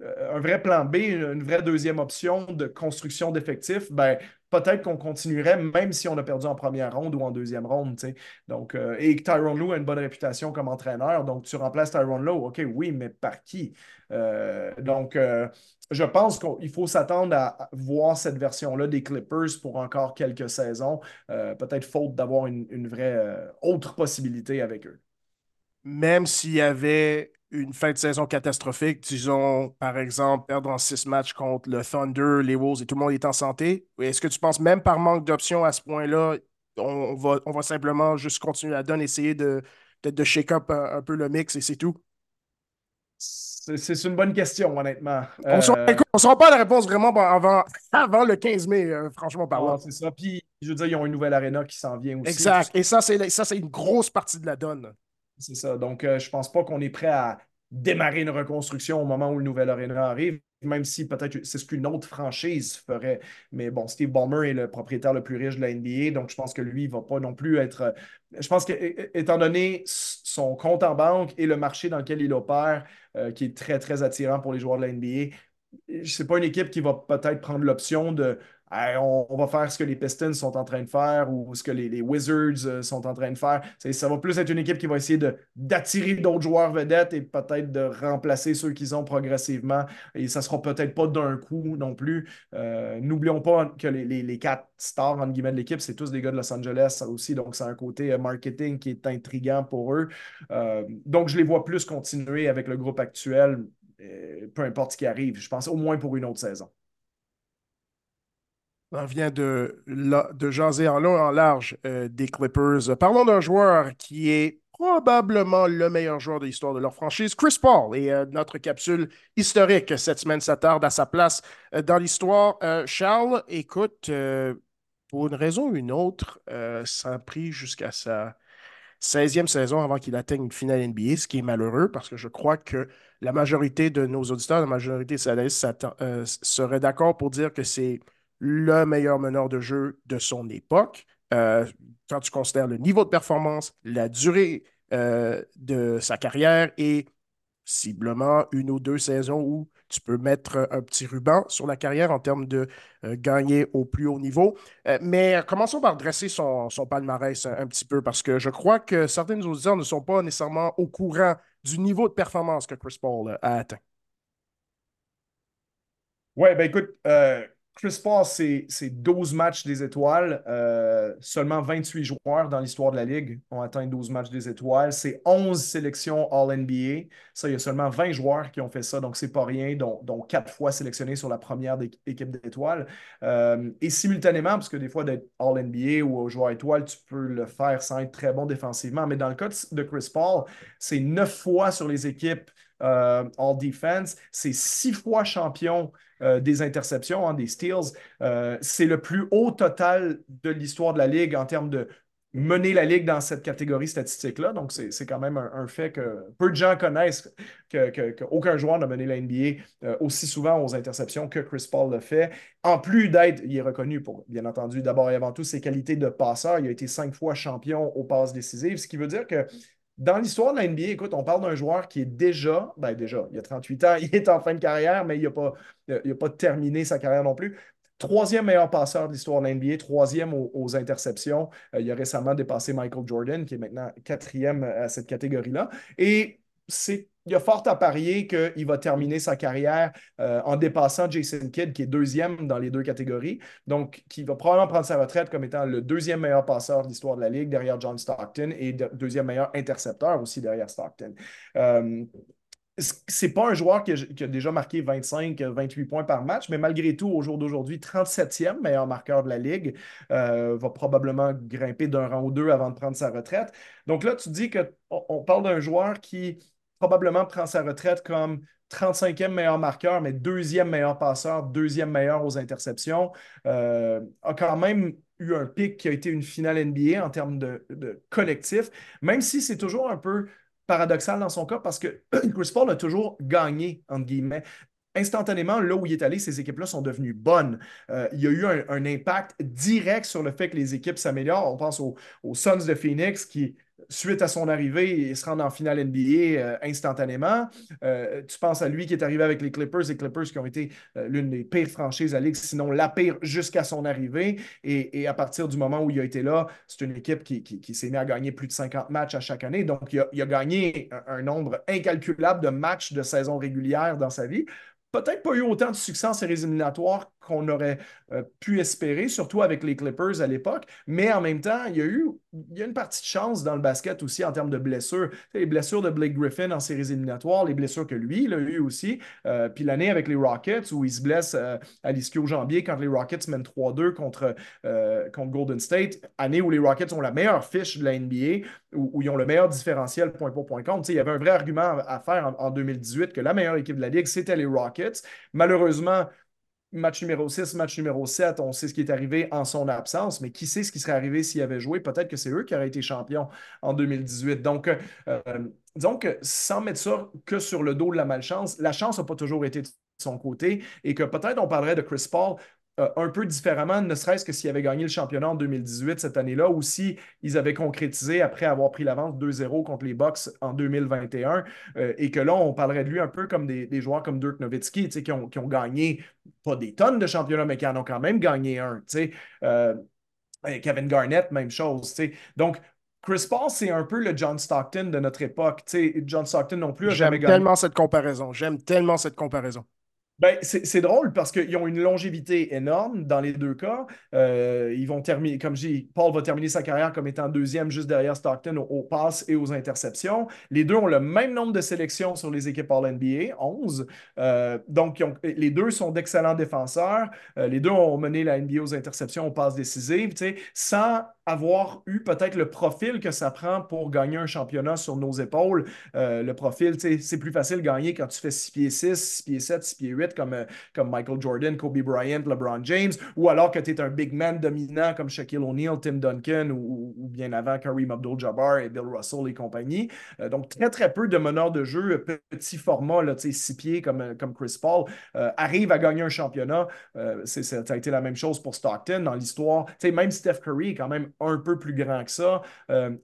un vrai plan B, une vraie deuxième option de construction d'effectifs, ben, peut-être qu'on continuerait même si on a perdu en première ronde ou en deuxième ronde. Donc, euh, et Tyron Lou a une bonne réputation comme entraîneur. Donc, tu remplaces Tyron Lou, OK, oui, mais par qui? Euh, donc, euh, je pense qu'il faut s'attendre à voir cette version-là des Clippers pour encore quelques saisons. peut-être faute d'avoir une, vraie autre possibilité avec eux. Même s'il y avait une fin de saison catastrophique, disons, par exemple, perdre en six matchs contre le Thunder, les Wolves et tout le monde est en santé? Est-ce que tu penses, même par manque d'options à ce point-là, on, va, on va simplement juste continuer la donne, essayer de, de, shake up un, peu le mix et c'est tout? C'est une bonne question, honnêtement. On ne saura pas la réponse vraiment avant, avant le 15 mai, euh, franchement parlant. c'est ça. Puis, je veux dire, ils ont une nouvelle arena qui s'en vient aussi. Exact. Et ça, c'est une grosse partie de la donne. C'est ça. Donc, euh, je ne pense pas qu'on est prêt à démarrer une reconstruction au moment où le nouvel arena arrive, même si peut-être c'est ce qu'une autre franchise ferait. Mais bon, Steve Ballmer est le propriétaire le plus riche de la NBA, donc je pense que lui, il ne va pas non plus être. Euh, je pense qu'étant donné son compte en banque et le marché dans lequel il opère, euh, qui est très, très attirant pour les joueurs de la NBA, c'est pas une équipe qui va peut-être prendre l'option de on, va faire ce que les Pistons sont en train de faire ou ce que les, Wizards euh, sont en train de faire. Ça va plus être une équipe qui va essayer d'attirer d'autres joueurs vedettes et peut-être de remplacer ceux qu'ils ont progressivement. Et ça ne sera peut-être pas d'un coup non plus. Euh, n'oublions pas que les, quatre stars entre guillemets, de l'équipe, c'est tous des gars de Los Angeles aussi. Donc, c'est un côté euh, marketing qui est intriguant pour eux. donc, je les vois plus continuer avec le groupe actuel, peu importe ce qui arrive. Je pense au moins pour une autre saison. On vient de, de jaser en long en large euh, des Clippers. Parlons d'un joueur qui est probablement le meilleur joueur de l'histoire de leur franchise, Chris Paul. Et euh, notre capsule historique cette semaine s'attarde à sa place euh, dans l'histoire. Charles, écoute, pour une raison ou une autre, ça a pris jusqu'à sa 16e saison avant qu'il atteigne une finale NBA, ce qui est malheureux parce que je crois que la majorité de nos auditeurs, la majorité de analystes seraient d'accord pour dire que c'est le meilleur meneur de jeu de son époque. Euh, quand tu considères le niveau de performance, la durée euh, de sa carrière et ciblement une ou deux saisons où tu peux mettre un petit ruban sur la carrière en termes de euh, gagner au plus haut niveau. mais commençons par dresser son, palmarès un, petit peu parce que je crois que certains auditeurs ne sont pas nécessairement au courant du niveau de performance que Chris Paul a atteint. Oui, ben écoute, Chris Paul, c'est 12 matchs des étoiles. Euh, seulement 28 joueurs dans l'histoire de la Ligue ont atteint 12 matchs des étoiles. C'est 11 sélections All-NBA. Ça, il y a seulement 20 joueurs qui ont fait ça, donc c'est pas rien, dont, dont 4 fois sélectionnés sur la première équipe d'étoiles. Euh, et simultanément, parce que des fois, d'être All-NBA ou joueur étoile, tu peux le faire sans être très bon défensivement. Mais dans le cas de Chris Paul, c'est 9 fois sur les équipes All Defense. C'est 6 fois champion euh, des interceptions, hein, des steals. Euh, c'est le plus haut total de l'histoire de la Ligue en termes de mener la Ligue dans cette catégorie statistique-là. Donc, c'est quand même un, fait que peu de gens connaissent qu'aucun joueur n'a mené la NBA euh, aussi souvent aux interceptions que Chris Paul le fait. En plus d'être, il est reconnu pour, bien entendu, d'abord et avant tout, ses qualités de passeur. Il a été cinq fois champion aux passes décisives, ce qui veut dire que dans l'histoire de la NBA, écoute, on parle d'un joueur qui est déjà, ben déjà, il a 38 ans, il est en fin de carrière, mais il n'a pas, pas terminé sa carrière non plus. Troisième meilleur passeur de l'histoire de la NBA, troisième aux, interceptions. Euh, il a récemment dépassé Michael Jordan, qui est maintenant quatrième à cette catégorie-là. Et c'est il y a fort à parier qu'il va terminer sa carrière euh, en dépassant Jason Kidd, qui est deuxième dans les deux catégories. Donc, qui va probablement prendre sa retraite comme étant le deuxième meilleur passeur de l'histoire de la Ligue derrière John Stockton et deuxième meilleur intercepteur aussi derrière Stockton. Euh, c'est pas un joueur qui a, déjà marqué 25, 28 points par match, mais malgré tout, au jour d'aujourd'hui, 37e meilleur marqueur de la Ligue, euh, va probablement grimper d'un rang ou deux avant de prendre sa retraite. Donc là, tu dis qu'on on parle d'un joueur qui probablement prend sa retraite comme 35e meilleur marqueur, mais deuxième meilleur passeur, deuxième meilleur aux interceptions. Euh, a quand même eu un pic qui a été une finale NBA en termes de, collectif, même si c'est toujours un peu paradoxal dans son cas parce que Chris Paul a toujours gagné, entre guillemets instantanément, là où il est allé, ces équipes-là sont devenues bonnes. Euh, il y a eu un, impact direct sur le fait que les équipes s'améliorent. On pense aux, aux Suns de Phoenix qui suite à son arrivée, il se rend en finale NBA euh, instantanément. Euh, tu penses à lui qui est arrivé avec les Clippers, les Clippers qui ont été euh, l'une des pires franchises à la Ligue, sinon la pire jusqu'à son arrivée. Et, à partir du moment où il a été là, c'est une équipe qui, s'est mise à gagner plus de 50 matchs à chaque année. Donc, il a, gagné un, nombre incalculable de matchs de saison régulière dans sa vie peut-être pas eu autant de succès en séries éliminatoires qu'on aurait euh, pu espérer, surtout avec les Clippers à l'époque. Mais en même temps, il y a eu une partie de chance dans le basket aussi en termes de blessures. Les blessures de Blake Griffin en séries éliminatoires, les blessures que lui, il a eu aussi. Euh, puis l'année avec les Rockets où il se blesse euh, à l'ischio-jambier quand les Rockets mènent 3-2 contre, contre Golden State. Année où les Rockets ont la meilleure fiche de la NBA, où, ils ont le meilleur différentiel point pour point contre. il y avait un vrai argument à faire en 2018 que la meilleure équipe de la Ligue, c'était les Rockets. Malheureusement, match numéro 6, match numéro 7, on sait ce qui est arrivé en son absence, mais qui sait ce qui serait arrivé s'il avait joué? Peut-être que c'est eux qui auraient été champions en 2018. Donc, euh, disons que sans mettre ça que sur le dos de la malchance, la chance n'a pas toujours été de son côté et que peut-être on parlerait de Chris Paul euh, un peu différemment, ne serait-ce que s'ils avaient gagné le championnat en 2018 cette année-là, ou s'ils ils avaient concrétisé après avoir pris l'avance 2-0 contre les Bucks en 2021, euh, et que là, on parlerait de lui un peu comme des, joueurs comme Dirk Nowitzki, qui ont, qui ont gagné pas des tonnes de championnats, mais qui en ont quand même gagné un. Euh, Kevin Garnett, même chose. Donc, Chris Paul, c'est un peu le John Stockton de notre époque. John Stockton non plus. J'aime tellement cette comparaison. J'aime tellement cette comparaison. Ben, c'est drôle parce qu'ils ont une longévité énorme dans les deux cas. Euh, ils vont terminer, comme je dis, Paul va terminer sa carrière comme étant deuxième juste derrière Stockton aux, passes et aux interceptions. Les deux ont le même nombre de sélections sur les équipes All-NBA, 11. Euh, donc, les deux sont d'excellents défenseurs. Euh, les deux ont mené la NBA aux interceptions, aux passes décisives, sans avoir eu peut-être le profil que ça prend pour gagner un championnat sur nos épaules. le profil, c'est plus facile de gagner quand tu fais 6 pieds 6, 6 pieds 7, 6 pieds 8 comme, euh, comme Michael Jordan, Kobe Bryant, LeBron James, ou alors que tu es un big man dominant comme Shaquille O'Neal, Tim Duncan, ou, bien avant Kareem Abdul-Jabbar et Bill Russell et compagnie. Euh, donc, très, très peu de meneurs de jeu, petit format, là, six pieds comme, euh, comme Chris Paul, arrivent à gagner un championnat. ça a été la même chose pour Stockton dans l'histoire. Même Steph Curry est quand même un peu plus grand que ça.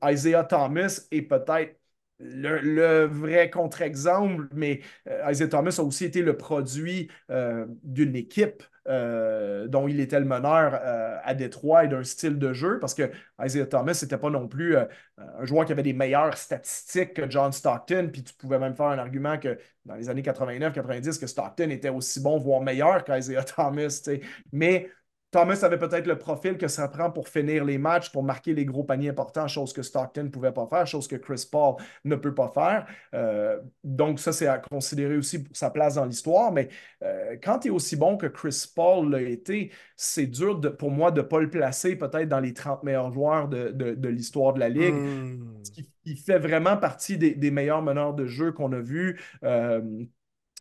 Isaiah Thomas est peut-être le, vrai contre-exemple, mais euh, Isaiah Thomas a aussi été le produit euh, d'une équipe euh, dont il était le meneur à Détroit et d'un style de jeu, parce que Isaiah Thomas n'était pas non plus un joueur qui avait des meilleures statistiques que John Stockton, puis tu pouvais même faire un argument que dans les années 89-90, que Stockton était aussi bon, voire meilleur qu'Isaiah Thomas. Mais Thomas avait peut-être le profil que ça prend pour finir les matchs, pour marquer les gros paniers importants, chose que Stockton ne pouvait pas faire, chose que Chris Paul ne peut pas faire. Euh, donc, ça, c'est à considérer aussi pour sa place dans l'histoire. Mais euh, quand tu es aussi bon que Chris Paul l'a été, c'est dur pour moi de ne pas le placer peut-être dans les 30 meilleurs joueurs de, l'histoire de la Ligue. Hmm. Il, fait vraiment partie des, meilleurs meneurs de jeu qu'on a vus. Euh,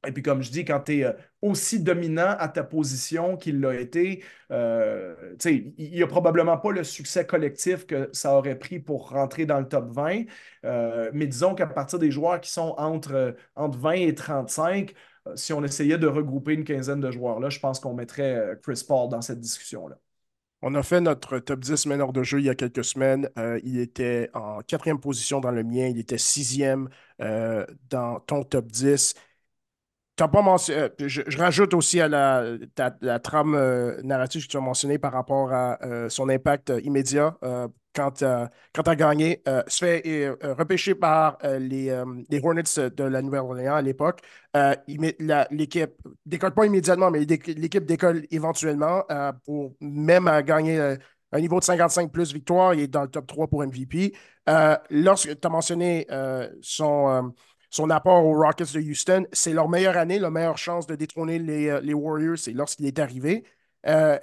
et puis, comme je dis, quand tu es euh, aussi dominant à ta position qu'il l'a été, euh, il n'y a probablement pas le succès collectif que ça aurait pris pour rentrer dans le top 20. Euh, mais disons qu'à partir des joueurs qui sont entre, entre 20 et 35, si on essayait de regrouper une quinzaine de joueurs-là, je pense qu'on mettrait Chris Paul dans cette discussion-là. On a fait notre top 10 meneur de jeu il y a quelques semaines. il était en quatrième position dans le mien. Il était sixième dans ton top 10 pas mentionné, euh, je, rajoute aussi à la, trame euh, narrative que tu as mentionné par rapport à euh, son impact immédiat quand, quand tu as gagné. se fait repêcher par les, les, Hornets de la Nouvelle-Orléans à l'époque. l'équipe décolle pas immédiatement, mais l'équipe décolle éventuellement pour même gagner un niveau de 55 plus victoire. Il est dans le top 3 pour MVP. lorsque tu as mentionné son son apport aux Rockets de Houston, c'est leur meilleure année, leur meilleure chance de détrôner les, euh, Warriors, c'est lorsqu'il est arrivé. Euh,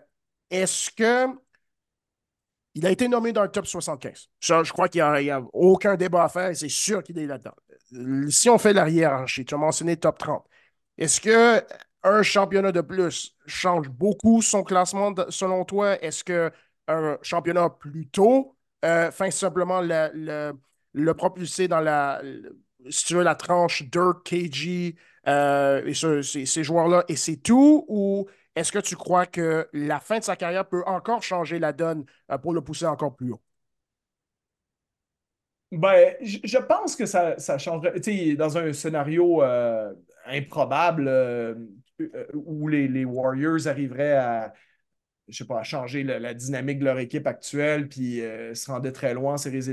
est-ce que il a été nommé dans le top 75? je crois qu'il n'y a, aucun débat à faire, c'est sûr qu'il est là-dedans. Si on fait l'arrière, tu as mentionné top 30. Est-ce que un championnat de plus change beaucoup son classement selon toi? Est-ce qu'un championnat plus tôt euh, simplement le, le propulser dans la, si tu veux, la tranche Dirk, KG euh, et ces, joueurs-là, et c'est tout? Ou est-ce que tu crois que la fin de sa carrière peut encore changer la donne euh, pour le pousser encore plus haut? Ben, je pense que ça, changerait. Tu sais, dans un scénario euh, improbable où les, Warriors arriveraient à, je sais pas, à changer la, dynamique de leur équipe actuelle, puis euh, se rendait très loin en séries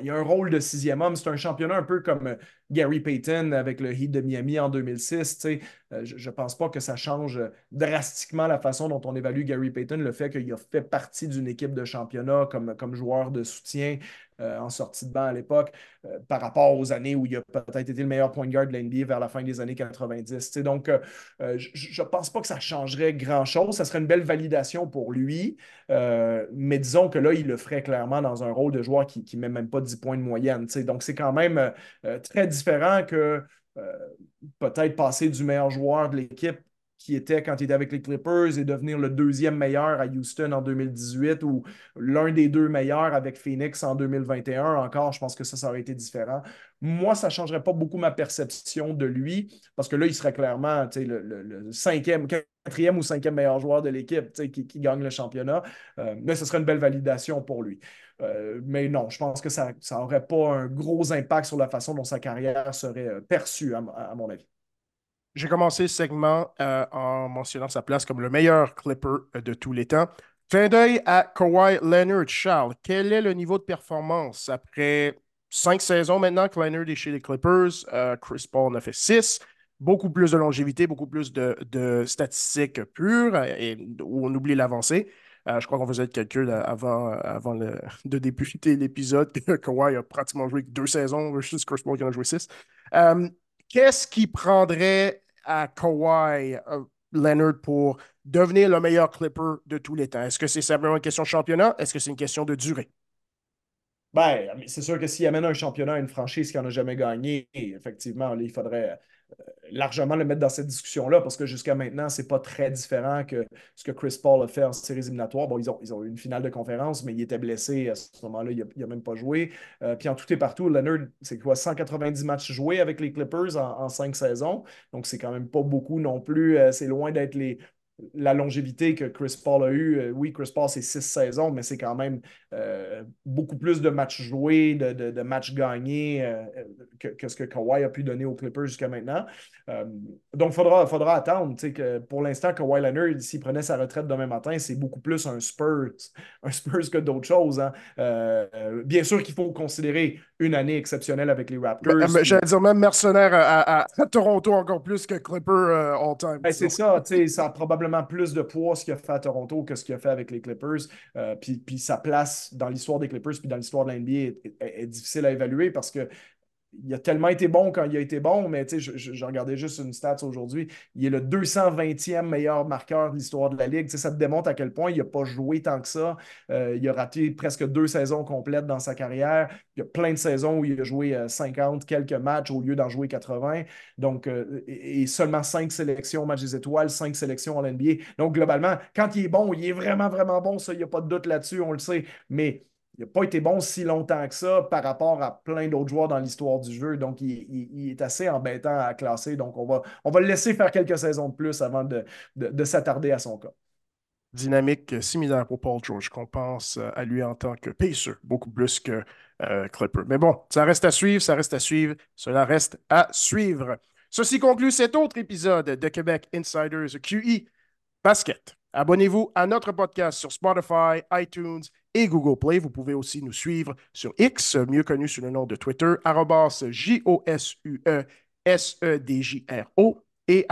il y a un rôle de sixième homme. C'est un championnat un peu comme euh, Gary Payton avec le Heat de Miami en 2006. Euh, je ne pense pas que ça change drastiquement la façon dont on évalue Gary Payton, le fait qu'il a fait partie d'une équipe de championnat comme, joueur de soutien. Euh, en sortie de banc à l'époque, euh, par rapport aux années où il a peut-être été le meilleur point guard de l'NBA vers la fin des années 90. donc, euh, je ne pense pas que ça changerait grand-chose. Ça serait une belle validation pour lui, mais disons que là, il le ferait clairement dans un rôle de joueur qui ne met même pas 10 points de moyenne. Donc, c'est quand même très différent que peut-être passer du meilleur joueur de l'équipe qui était quand il était avec les Clippers et devenir le deuxième meilleur à Houston en 2018 ou l'un des deux meilleurs avec Phoenix en 2021 encore, je pense que ça, ça aurait été différent. Moi, ça ne changerait pas beaucoup ma perception de lui parce que là, il serait clairement le, le, cinquième, quatrième ou cinquième meilleur joueur de l'équipe qui, qui, gagne le championnat. Euh, mais ce serait une belle validation pour lui. Euh, mais non, je pense que ça n'aurait pas un gros impact sur la façon dont sa carrière serait euh, perçue, à mon avis. J'ai commencé ce segment euh, en mentionnant sa place comme le meilleur clipper de tous les temps. Fin d'œil à Kawhi Leonard. Charles, quel est le niveau de performance? Après cinq saisons maintenant que Leonard est chez les Clippers? Chris Paul en a fait six. Beaucoup plus de longévité, beaucoup plus de, statistiques pures et on oublie l'avancée. Je crois qu'on faisait le calcul avant, avant de débuter l'épisode. Kawhi a pratiquement joué deux saisons versus Chris Paul qui en a joué six. Qu'est-ce qui prendrait à Kawhi euh, Leonard pour devenir le meilleur clipper de tous les temps? Est-ce que c'est simplement une question de championnat? Est-ce que c'est une question de durée? Ben, c'est sûr que s'il amène un championnat à une franchise qui n'en a jamais gagné, effectivement, il faudrait largement le mettre dans cette discussion-là parce que jusqu'à maintenant, c'est pas très différent que ce que Chris Paul a fait en séries éliminatoires. Bon, ils ont, ils eu une finale de conférence, mais il était blessé à ce moment-là, il n'a même pas joué. Euh, puis en tout et partout, Leonard, c'est quoi, 190 matchs joués avec les Clippers en, cinq saisons. Donc, c'est quand même pas beaucoup non plus. Euh, c'est loin d'être les, la longévité que Chris Paul a eu. Euh, oui, Chris Paul, c'est six saisons, mais c'est quand même euh, beaucoup plus de matchs joués, de, matchs gagnés euh, que, ce que Kawhi a pu donner aux Clippers jusqu'à maintenant. donc, il faudra, faudra attendre. Que pour l'instant, Kawhi Leonard, s'il prenait sa retraite demain matin, c'est beaucoup plus un Spurs, un Spurs que d'autres choses. Hein. bien sûr qu'il faut considérer une année exceptionnelle avec les Raptors. J'allais dire même mercenaire à, Toronto encore plus que Clipper all-time. Ben, c'est ça, ça a probablement plus de poids ce qu'il a fait à Toronto que ce qu'il a fait avec les Clippers. Euh, puis, puis, sa place dans l'histoire des Clippers puis dans l'histoire de l'NBA est, difficile à évaluer parce que il a tellement été bon quand il a été bon, mais je, regardais juste une stat aujourd'hui. Il est le 220e meilleur marqueur de l'histoire de la Ligue. ça te démontre à quel point il n'a pas joué tant que ça. Euh, il a raté presque deux saisons complètes dans sa carrière. Il y a plein de saisons où il a joué 50 euh, quelques matchs au lieu d'en jouer 80. Donc, euh, et, seulement cinq sélections au match des étoiles, cinq sélections en NBA. Donc, globalement, quand il est bon, il est vraiment, vraiment bon. Ça, il n'y a pas de doute là-dessus, on le sait. Mais il n'a pas été bon si longtemps que ça par rapport à plein d'autres joueurs dans l'histoire du jeu. Donc, il, est assez embêtant à classer. Donc, on va, on va le laisser faire quelques saisons de plus avant de, s'attarder à son cas. Dynamique similaire pour Paul George, qu'on pense à lui en tant que pacer, beaucoup plus que euh, Clipper. Mais bon, ça reste à suivre, ça reste à suivre, cela reste à suivre. Ceci conclut cet autre épisode de Québec Insiders QI Basket. Abonnez-vous à notre podcast sur Spotify, iTunes et Google Play. Vous pouvez aussi nous suivre sur X, mieux connu sous le nom de Twitter, J-O-S-U-E-S-E-D-J-R-O et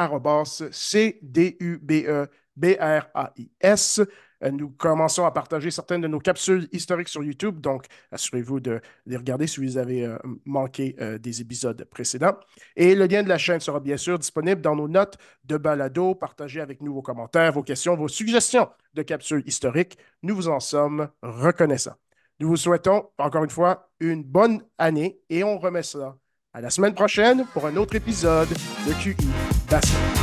C-D-U-B-E-B-R-A-I-S. Euh, nous commençons à partager certaines de nos capsules historiques sur YouTube, donc assurez-vous de les regarder si vous avez euh, manqué euh, des épisodes précédents. Et le lien de la chaîne sera bien sûr disponible dans nos notes de balado. Partagez avec nous vos commentaires, vos questions, vos suggestions de capsules historiques. Nous vous en sommes reconnaissants. Nous vous souhaitons, encore une fois, une bonne année et on remet ça à la semaine prochaine pour un autre épisode de QI Basket.